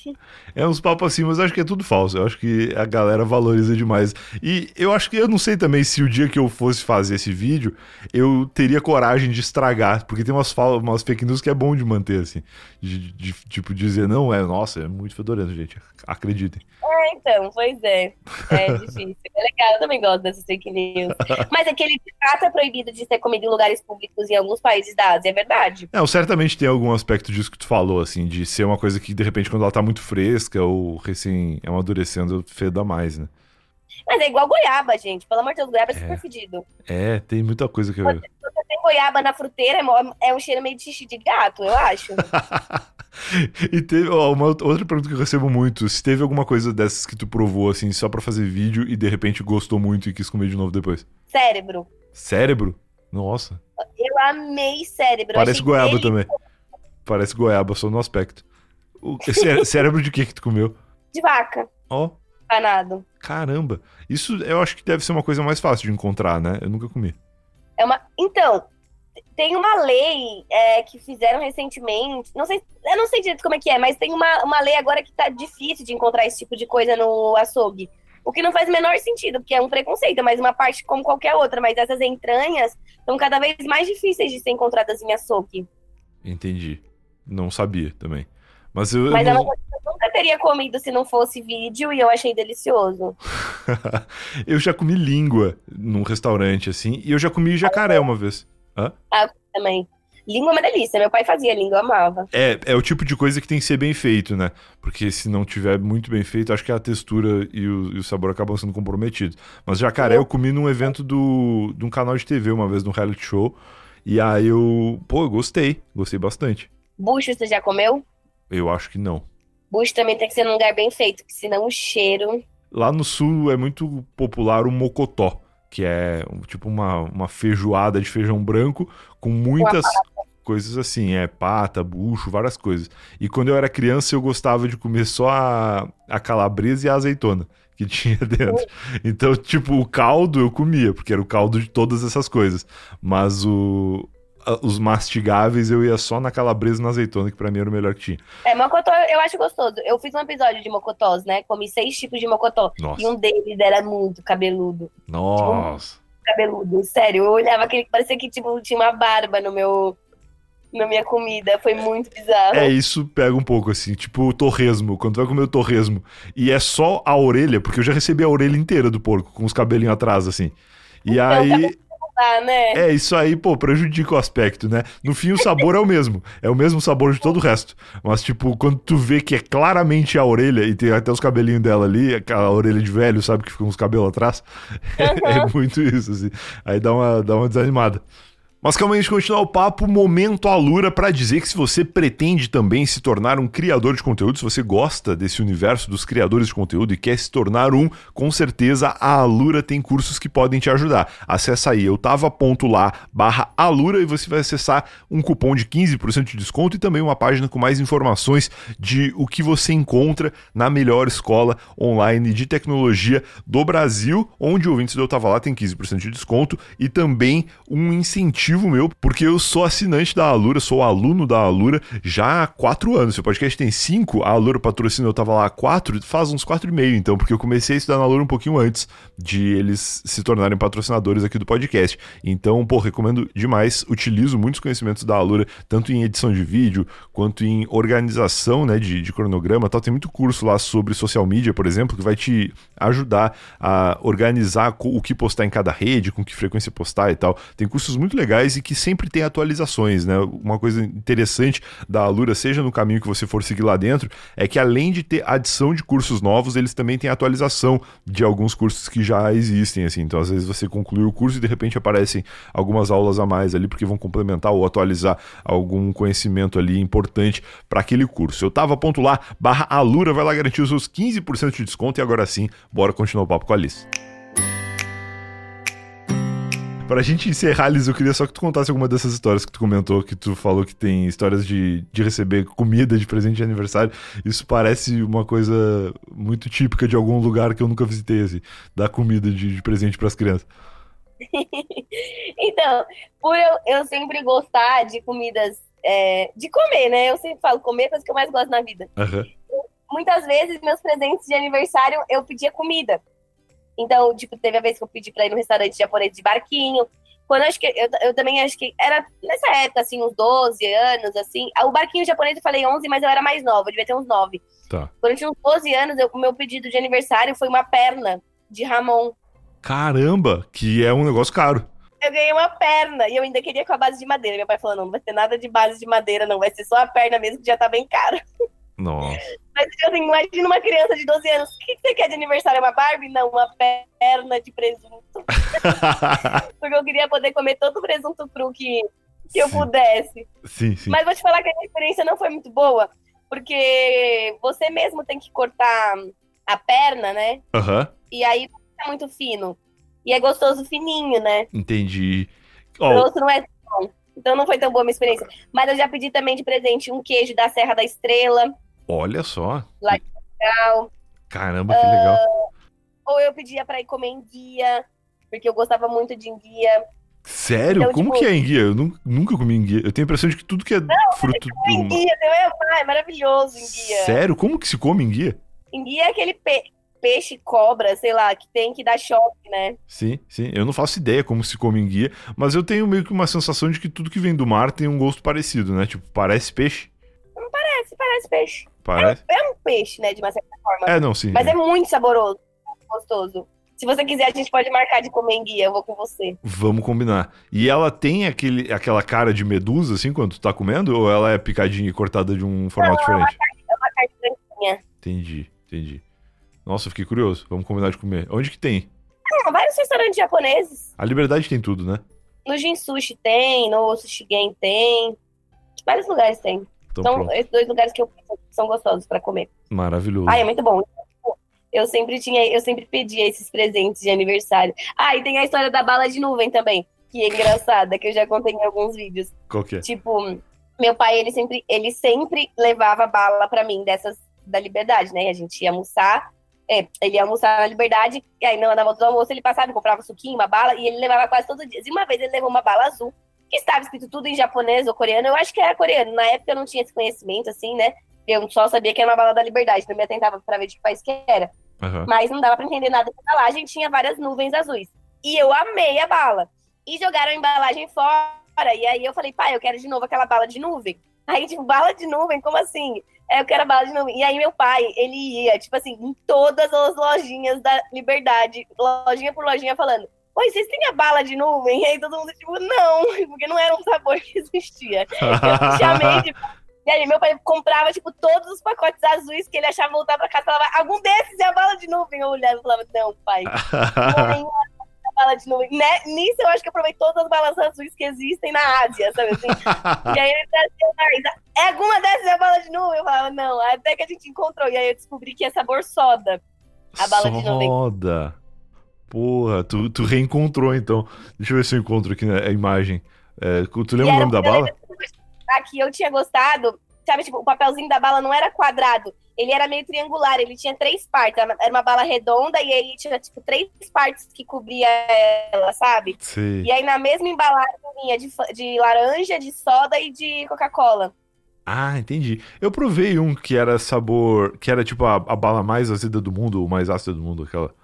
S1: É uns papos assim, mas acho que é tudo falso. Eu acho que a galera valoriza demais. E eu acho que eu não sei também se o dia que eu fosse fazer esse vídeo, eu teria coragem de estragar. Porque tem umas, fal- umas fake news que é bom de manter, assim. De, de, tipo, dizer, não, é, nossa, é muito fedorento, gente. Acreditem.
S2: É, então, pois é. É difícil. É legal, eu também gosto dessas fake news. Mas aquele de fato é proibido de ser comido em lugares públicos em alguns países da Ásia, é verdade.
S1: Não, certamente tem algum aspecto disso que tu falou, assim, de ser uma coisa que, de repente, quando ela tá muito fresca ou recém amadurecendo, feda mais, né?
S2: Mas é igual goiaba, gente. Pelo amor de Deus, goiaba é,
S1: É.
S2: super fedido.
S1: É, tem muita coisa que eu...
S2: Você tem goiaba na fruteira, é é um cheiro meio de xixi de gato, eu acho.
S1: e teve ó, uma outra pergunta que eu recebo muito: se teve alguma coisa dessas que tu provou assim só pra fazer vídeo e de repente gostou muito e quis comer de novo depois?
S2: Cérebro.
S1: Cérebro? Nossa.
S2: Eu amei cérebro.
S1: Parece goiaba também. Parece goiaba, só no aspecto. O cé- cérebro de que que tu comeu?
S2: De vaca.
S1: Ó,
S2: empanado.
S1: Caramba, isso eu acho que deve ser uma coisa mais fácil de encontrar, né? Eu nunca comi.
S2: É uma. Então, tem uma lei é, que fizeram recentemente. Não sei, eu não sei direito como é que é, mas tem uma, uma lei agora que tá difícil de encontrar esse tipo de coisa no açougue. O que não faz o menor sentido, porque é um preconceito, mas uma parte como qualquer outra. Mas essas entranhas são cada vez mais difíceis de ser encontradas em açougue.
S1: Entendi. Não sabia também. Mas eu.
S2: Mas
S1: eu
S2: é
S1: não...
S2: eu nunca teria comido se não fosse vídeo e eu achei delicioso.
S1: eu já comi língua num restaurante, assim, e eu já comi jacaré uma vez. Hã?
S2: Ah, também. Língua é uma delícia. Meu pai fazia língua, eu amava.
S1: É, é o tipo de coisa que tem que ser bem feito, né? Porque se não tiver muito bem feito, acho que a textura e o, e o sabor acabam sendo comprometidos. Mas jacaré eu comi num evento do, de um canal de TV uma vez, num reality show. E aí eu, pô, eu gostei. Gostei bastante.
S2: Bucho, você já comeu?
S1: Eu acho que não.
S2: Bucho também tem que ser num lugar bem feito, porque senão o cheiro.
S1: Lá no sul é muito popular o mocotó, que é tipo uma, uma feijoada de feijão branco com muitas coisas assim, é pata, bucho, várias coisas. E quando eu era criança eu gostava de comer só a, a calabresa e a azeitona que tinha dentro. Então, tipo, o caldo eu comia, porque era o caldo de todas essas coisas. Mas o, os mastigáveis eu ia só na calabresa e na azeitona, que pra mim era o melhor que tinha.
S2: É, mocotó eu acho gostoso. Eu fiz um episódio de mocotós, né? Comi seis tipos de mocotó.
S1: Nossa.
S2: E um deles era muito cabeludo.
S1: Nossa.
S2: Cabeludo, sério. Eu olhava aquele que parecia que tipo, tinha uma barba no meu. Na minha comida, foi muito bizarro.
S1: É, isso pega um pouco, assim, tipo o torresmo, quando tu vai comer o torresmo, e é só a orelha, porque eu já recebi a orelha inteira do porco, com os cabelinhos atrás, assim. E
S2: Então,
S1: aí,
S2: Ah, né?
S1: É, isso aí, pô, prejudica o aspecto, né? No fim, o sabor é o mesmo. É o mesmo sabor de todo o resto. Mas, tipo, quando tu vê que é claramente a orelha, e tem até os cabelinhos dela ali, aquela orelha de velho, sabe, que ficam uns cabelos atrás, é muito isso, assim. Aí dá uma, dá uma desanimada. Mas calma aí, antes de continuar o papo, momento Alura para dizer que se você pretende também se tornar um criador de conteúdo, se você gosta desse universo dos criadores de conteúdo e quer se tornar um, com certeza a Alura tem cursos que podem te ajudar. Acesse aí eutava.lá barra Alura e você vai acessar um cupom de 15% de desconto e também uma página com mais informações de o que você encontra na melhor escola online de tecnologia do Brasil, onde o ouvintes do Eu Tava Lá tem 15% de desconto e também um incentivo meu, porque eu sou assinante da Alura, sou aluno da Alura já há quatro anos. Se o podcast tem cinco, a Alura patrocina, eu tava lá há quatro, faz uns quatro e meio, então, porque eu comecei a estudar na Alura um pouquinho antes de eles se tornarem patrocinadores aqui do podcast. Então, pô, recomendo demais, utilizo muitos conhecimentos da Alura, tanto em edição de vídeo, quanto em organização, né, de, de cronograma tal. Tem muito curso lá sobre social media, por exemplo, que vai te ajudar a organizar o que postar em cada rede, com que frequência postar e tal. Tem cursos muito legais e que sempre tem atualizações, né? Uma coisa interessante da Alura, seja no caminho que você for seguir lá dentro, é que além de ter adição de cursos novos, eles também têm atualização de alguns cursos que já existem, assim. Então, às vezes você conclui o curso e de repente aparecem algumas aulas a mais ali porque vão complementar ou atualizar algum conhecimento ali importante para aquele curso. Eu tava ponto lá, barra Alura, vai lá garantir os seus 15% de desconto e agora sim, bora continuar o papo com a Alice. Pra gente encerrar, Liz, eu queria só que tu contasse alguma dessas histórias que tu comentou, que tu falou que tem histórias de, de receber comida de presente de aniversário. Isso parece uma coisa muito típica de algum lugar que eu nunca visitei, assim, dar comida de, de presente pras crianças.
S2: então, por eu, eu sempre gostar de comidas, é, de comer, né? Eu sempre falo, comer é a coisa que eu mais gosto na vida.
S1: Aham.
S2: Muitas vezes, meus presentes de aniversário, eu pedia comida. Então, tipo, teve a vez que eu pedi pra ir no restaurante japonês de barquinho. Quando eu acho que eu, eu também acho que era nessa época, assim, uns 12 anos, assim. O barquinho japonês eu falei 11, mas eu era mais nova, eu devia ter uns 9.
S1: Tá.
S2: Quando eu tinha uns 12 anos, o meu pedido de aniversário foi uma perna de Ramon.
S1: Caramba, que é um negócio caro.
S2: Eu ganhei uma perna e eu ainda queria com a base de madeira. Meu pai falou: não, não vai ter nada de base de madeira, não. Vai ser só a perna mesmo, que já tá bem caro.
S1: Nossa.
S2: Mas assim, imagina uma criança de 12 anos. O que você quer de aniversário? Uma Barbie? Não, uma perna de presunto. Porque eu queria poder comer todo o presunto cru que, que eu pudesse.
S1: sim, sim.
S2: Mas vou te falar que a minha experiência não foi muito boa. Porque você mesmo tem que cortar a perna, né?
S1: Aham,
S2: E aí fica muito fino. E é gostoso fininho, né?
S1: entendi. Ó,
S2: Grosso não é tão bom. Então não foi tão boa a minha experiência. Mas eu já pedi também de presente um queijo da Serra da Estrela.
S1: Olha só.
S2: Legal.
S1: Caramba, que legal.
S2: Ou eu pedia pra ir comer enguia, porque eu gostava muito de enguia.
S1: Sério?
S2: Então,
S1: Como
S2: tipo-
S1: que é enguia? Eu nu- nunca comi enguia. Eu tenho a impressão de que tudo que é fruto do...
S2: Enguia, entendeu? Ah, é maravilhoso enguia.
S1: Sério? Como que se come enguia?
S2: Enguia é aquele pe- peixe cobra, sei lá, que tem que dar choque, né?
S1: Sim, sim. Eu não faço ideia como se come enguia, mas eu tenho meio que uma sensação de que tudo que vem do mar tem um gosto parecido, né? Tipo, parece peixe.
S2: Parece, parece peixe.
S1: Parece.
S2: É um peixe, né, de uma certa forma.
S1: É, não, sim.
S2: Mas é muito saboroso, gostoso. Se você quiser, a gente pode marcar de comer enguia, eu vou com você.
S1: Vamos combinar. E ela tem aquele, aquela cara de medusa, assim, quando tu tá comendo? Ou ela é picadinha e cortada de um formato diferente?
S2: É uma carne branquinha.
S1: Entendi, entendi. Nossa, eu fiquei curioso. Vamos combinar de comer. Onde que tem?
S2: Ah, vários restaurantes japoneses.
S1: A Liberdade tem tudo, né?
S2: No Jin Sushi tem, no Sushi Gen tem. Vários lugares tem.
S1: Então
S2: São
S1: pronto.
S2: esses dois lugares que eu penso que são gostosos pra comer.
S1: Maravilhoso.
S2: Ai, é muito bom. Eu sempre tinha, eu sempre pedia esses presentes de aniversário. Ah, e tem a história da bala de nuvem também, que é engraçada, que eu já contei em alguns vídeos.
S1: Qual que é?
S2: Tipo, meu pai, ele sempre, ele sempre levava bala pra mim dessas da liberdade, né? E a gente ia almoçar, é, ele ia almoçar na liberdade, e aí na volta do almoço ele passava, comprava um suquinho, uma bala, e ele levava quase todo dia. E uma vez ele levou uma bala azul, que estava escrito tudo em japonês ou coreano, eu acho que era coreano. Na época eu não tinha esse conhecimento, assim, né? Eu só sabia que era uma bala da liberdade, não me atentava pra ver de que país que era.
S1: Aham.
S2: Mas não dava pra entender nada da embalagem, tinha várias nuvens azuis. E eu amei a bala. E jogaram a embalagem fora. E aí eu falei, pai, eu quero de novo aquela bala de nuvem. Aí, tipo, bala de nuvem, como assim? É, eu quero a bala de nuvem. E aí meu pai, ele ia, tipo assim, em todas as lojinhas da Liberdade, lojinha por lojinha, falando, Oi, vocês têm a bala de nuvem? E aí todo mundo, tipo, não, porque não era um sabor que existia. Eu chamei de. E aí, meu pai comprava, tipo, todos os pacotes azuis que ele achava voltar pra casa. Falava, algum desses é a bala de nuvem. Eu olhava e falava, não, pai, não bala de nuvem. Né? Nisso eu acho que eu provei todas as balas azuis que existem na Ásia, sabe assim? e aí ele trazia mais. É alguma dessas é a bala de nuvem? Eu falava, não, até que a gente encontrou. E aí eu descobri que é sabor soda. A bala de nuvem.
S1: Soda. Porra, tu, tu reencontrou então. Deixa eu ver se eu encontro aqui na a imagem. É, tu lembra o nome da bala?
S2: Aqui eu tinha gostado, sabe, tipo, o papelzinho da bala não era quadrado, ele era meio triangular, ele tinha três partes, era uma bala redonda e aí tinha, tipo, três partes que cobria ela, sabe?
S1: Sei.
S2: E aí na mesma embalagem vinha de, de laranja, de soda e de Coca-Cola.
S1: Ah, entendi. Eu provei um que era sabor. Que era tipo a, a bala mais azeda do mundo, ou mais ácida do mundo, aquela.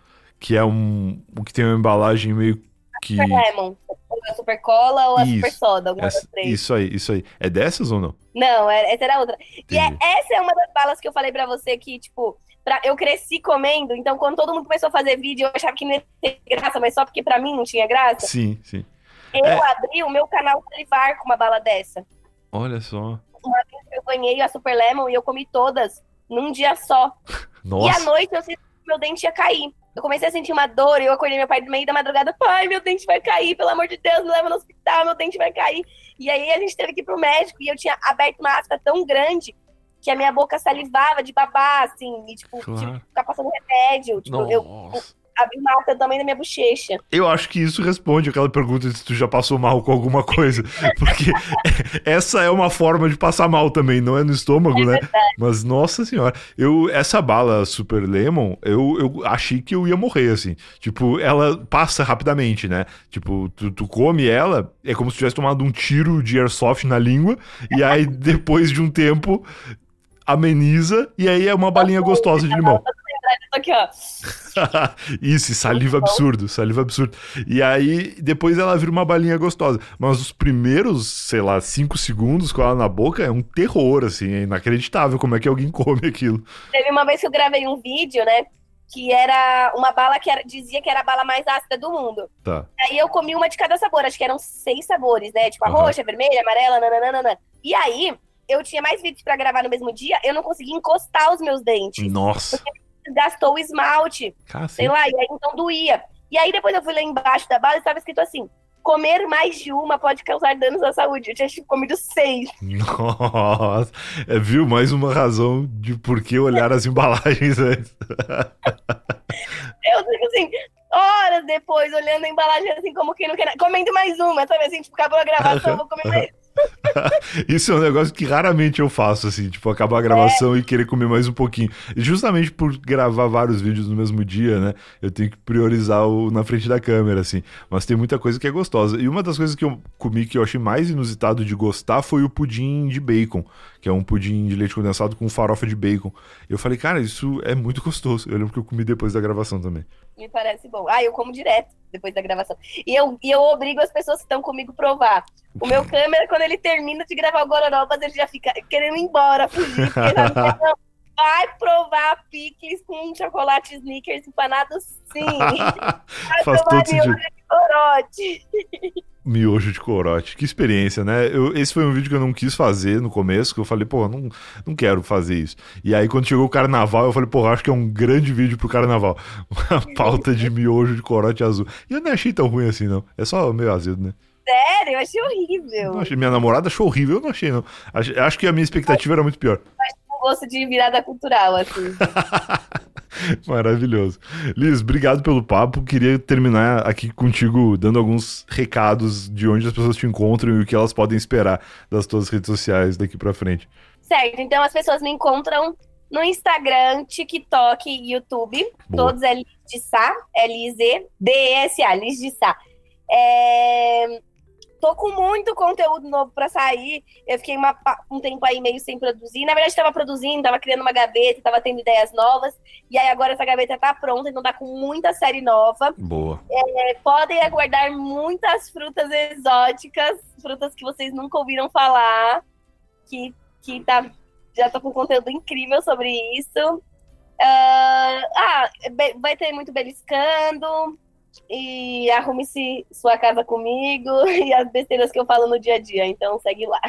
S1: Que é um. que tem uma embalagem meio que.
S2: Super Lemon, ou a Super Cola ou a
S1: Isso.
S2: Super Soda, alguma das
S1: Essa-
S2: três.
S1: isso aí, isso aí. É dessas ou não?
S2: Não, é- essa era outra. E é-
S1: Entendi.
S2: essa é uma das balas que eu falei pra você que, tipo, pra, eu cresci comendo, então quando todo mundo começou a fazer vídeo, eu achava que não ia ter graça, mas só porque pra mim não tinha graça.
S1: Sim, sim.
S2: Eu
S1: É.
S2: abri o meu canal Salivar com uma bala dessa.
S1: Olha só.
S2: Eu ganhei a Super Lemon e eu comi todas num dia só. E à
S1: Nossa.
S2: noite eu senti que meu dente ia cair. Eu comecei a sentir uma dor e eu acordei meu pai no meio da madrugada. Pai, meu dente vai cair, pelo amor de Deus, me leva no hospital, meu dente vai cair. E aí a gente teve que ir pro médico e eu tinha aberto uma afta tão grande que a minha boca salivava de babar, assim, e tipo,
S1: Claro.
S2: ficar passando remédio. Tipo, eu
S1: Nossa.
S2: abri uma afta do tamanho da minha bochecha.
S1: Eu acho que isso responde aquela pergunta de se tu já passou mal com alguma coisa. Porque essa é uma forma de passar mal também, não é no estômago, né? Mas, nossa senhora, eu, essa bala Super Lemon, eu, eu achei que eu ia morrer, assim. Tipo, ela passa rapidamente, né? Tipo, tu, tu come ela, é como se tivesse tomado um tiro de airsoft na língua, e aí depois de um tempo ameniza, e aí é uma balinha gostosa de limão.
S2: Aqui, ó.
S1: Isso, saliva absurdo, saliva absurdo. E aí, depois ela vira uma balinha gostosa. Mas os primeiros, sei lá, cinco segundos com ela na boca é um terror, assim. É inacreditável como é que alguém come aquilo.
S2: Teve uma vez que eu gravei um vídeo, né? Que era uma bala que era- dizia que era a bala mais ácida do mundo.
S1: Tá.
S2: Aí eu comi uma de cada sabor, acho que eram seis sabores, né? Tipo a
S1: Aham.
S2: roxa, a vermelha, a amarela, nananana. E aí, eu tinha mais vídeos pra gravar no mesmo dia, eu não conseguia encostar os meus dentes.
S1: Nossa.
S2: Gastou o esmalte, sei lá, e aí então doía. E aí depois eu fui lá embaixo da bala e estava escrito assim: comer mais de uma pode causar danos à saúde. Eu tinha comido seis.
S1: Nossa. É, viu? Mais uma razão de por que olhar as embalagens antes.
S2: Eu, tipo assim, horas depois, olhando a embalagem assim, como quem não quer nada, comendo mais uma, sabe assim? Tipo, acabou a gravação, eu vou comer mais.
S1: Isso é um negócio que raramente eu faço, assim, tipo, acabar a gravação é. e querer comer mais um pouquinho. E justamente por gravar vários vídeos no mesmo dia, né? Eu tenho que priorizar o na frente da câmera, assim. Mas tem muita coisa que é gostosa. E uma das coisas que eu comi que eu achei mais inusitado de gostar foi o pudim de bacon, que é um pudim de leite condensado com farofa de bacon. Eu falei, cara, isso é muito gostoso. Eu lembro que eu comi depois da gravação também.
S2: Me parece bom. Ah, eu como direto depois da gravação. E eu, e eu obrigo as pessoas que estão comigo provar. O meu câmera, quando ele termina de gravar o Gororopas, ele já fica querendo ir embora, fugir, porque já não vai provar picles com chocolate Snickers empanado sim. Vai
S1: Faz todo sentido. Miojo de corote. Que experiência, né? Eu, esse foi um vídeo que eu não quis fazer no começo, que eu falei, pô, não, não quero fazer isso. E aí, quando chegou o carnaval, eu falei, pô, acho que é um grande vídeo pro carnaval. Uma pauta de miojo de corote azul. E eu não achei tão ruim assim, não. É só meio azedo, né?
S2: Sério, eu achei horrível.
S1: Achei, minha namorada achou horrível, eu não achei, não. Acho, acho que a minha expectativa era muito pior.
S2: Mas gosto de virada cultural, assim.
S1: Maravilhoso. Liz, obrigado pelo papo. Queria terminar aqui contigo dando alguns recados de onde as pessoas te encontram e o que elas podem esperar das tuas redes sociais daqui para frente.
S2: Certo, então as pessoas me encontram no Instagram, TikTok e YouTube. Boa. Todos é Liz de Sá, L-I-Z-D-E-S-A, Liz de Sá. É tô com muito conteúdo novo para sair. Eu fiquei uma, um tempo aí meio sem produzir. Na verdade, estava produzindo, estava criando uma gaveta, estava tendo ideias novas. E aí agora essa gaveta tá pronta, então tá com muita série nova.
S1: Boa.
S2: É, podem aguardar muitas frutas exóticas, frutas que vocês nunca ouviram falar, que, que tá, já tô com conteúdo incrível sobre isso. Uh, ah, vai ter muito beliscando, e arrume-se sua casa comigo e as besteiras que eu falo no dia a dia. Então segue lá.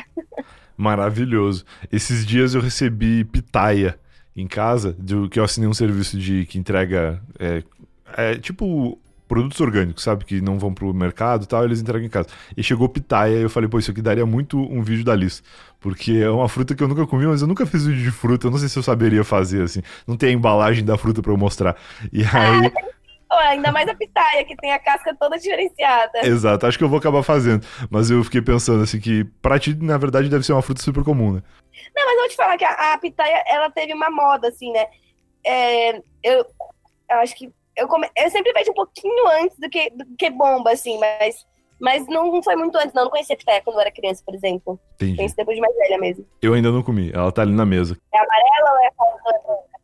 S1: Maravilhoso. Esses dias eu recebi pitaia em casa, do que eu assinei um serviço de que entrega é, é, tipo produtos orgânicos, sabe? Que não vão pro mercado e tal, eles entregam em casa. E chegou pitaia e eu falei, pô, isso aqui daria muito um vídeo da Liz. Porque é uma fruta que eu nunca comi, mas eu nunca fiz vídeo de fruta, eu não sei se eu saberia fazer, assim. Não tem a embalagem da fruta para eu mostrar. E aí...
S2: ainda mais a pitaia, que tem a casca toda diferenciada.
S1: Exato, acho que eu vou acabar fazendo. Mas eu fiquei pensando assim que pra ti, na verdade, deve ser uma fruta super comum, né?
S2: Não, mas eu vou te falar que a, a pitaia, ela teve uma moda, assim, né? É, eu, eu acho que eu, come... eu sempre vejo um pouquinho antes do que, do que bomba, assim, mas, mas não foi muito antes, não. Eu não conhecia pitaia quando eu era criança, por exemplo.
S1: Entendi.
S2: Conheci depois de mais velha mesmo.
S1: Eu ainda não comi, ela tá ali na mesa.
S2: É amarela ou é branca?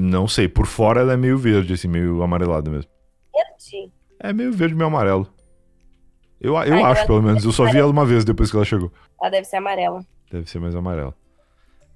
S1: Não sei, por fora ela é meio verde, assim, meio amarelada mesmo.
S2: Verde?
S1: É meio verde, meio amarelo. Eu, eu acho, pelo menos. Eu só vi ela uma vez depois que ela chegou.
S2: Ela deve ser amarela.
S1: Deve ser mais amarela.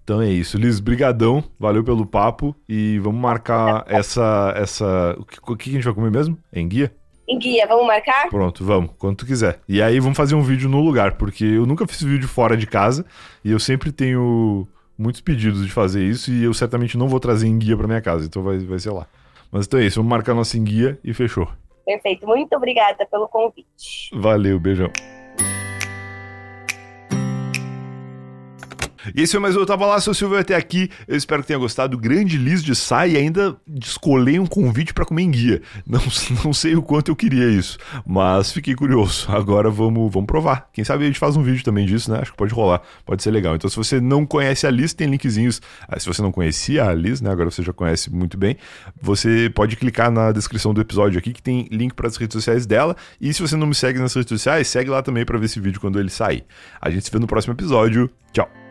S1: Então é isso. Liz, brigadão. Valeu pelo papo. E vamos marcar essa... essa... O que, o que a gente vai comer mesmo? Em guia?
S2: Em guia, vamos marcar?
S1: Pronto, vamos, quando tu quiser. E aí vamos fazer um vídeo no lugar, porque eu nunca fiz vídeo fora de casa e eu sempre tenho muitos pedidos de fazer isso e eu certamente não vou trazer em guia para minha casa, então vai, vai ser lá. Mas então é isso, vamos marcar nossa em guia e fechou.
S2: Perfeito, muito obrigada pelo convite.
S1: Valeu, beijão. E esse foi mais um Eu Tava Lá, seu Silvio até aqui. Eu espero que tenha gostado. Grande Liz de Sai e ainda descolei um convite para comer em guia. Não, não sei o quanto eu queria isso, mas fiquei curioso. Agora vamos, vamos provar. Quem sabe a gente faz um vídeo também disso, né? Acho que pode rolar, pode ser legal. Então, se você não conhece a Liz, tem linkzinhos. Ah, se você não conhecia a Liz, né? Agora você já conhece muito bem. Você pode clicar na descrição do episódio aqui que tem link para as redes sociais dela. E se você não me segue nas redes sociais, segue lá também para ver esse vídeo quando ele sair. A gente se vê no próximo episódio. Tchau.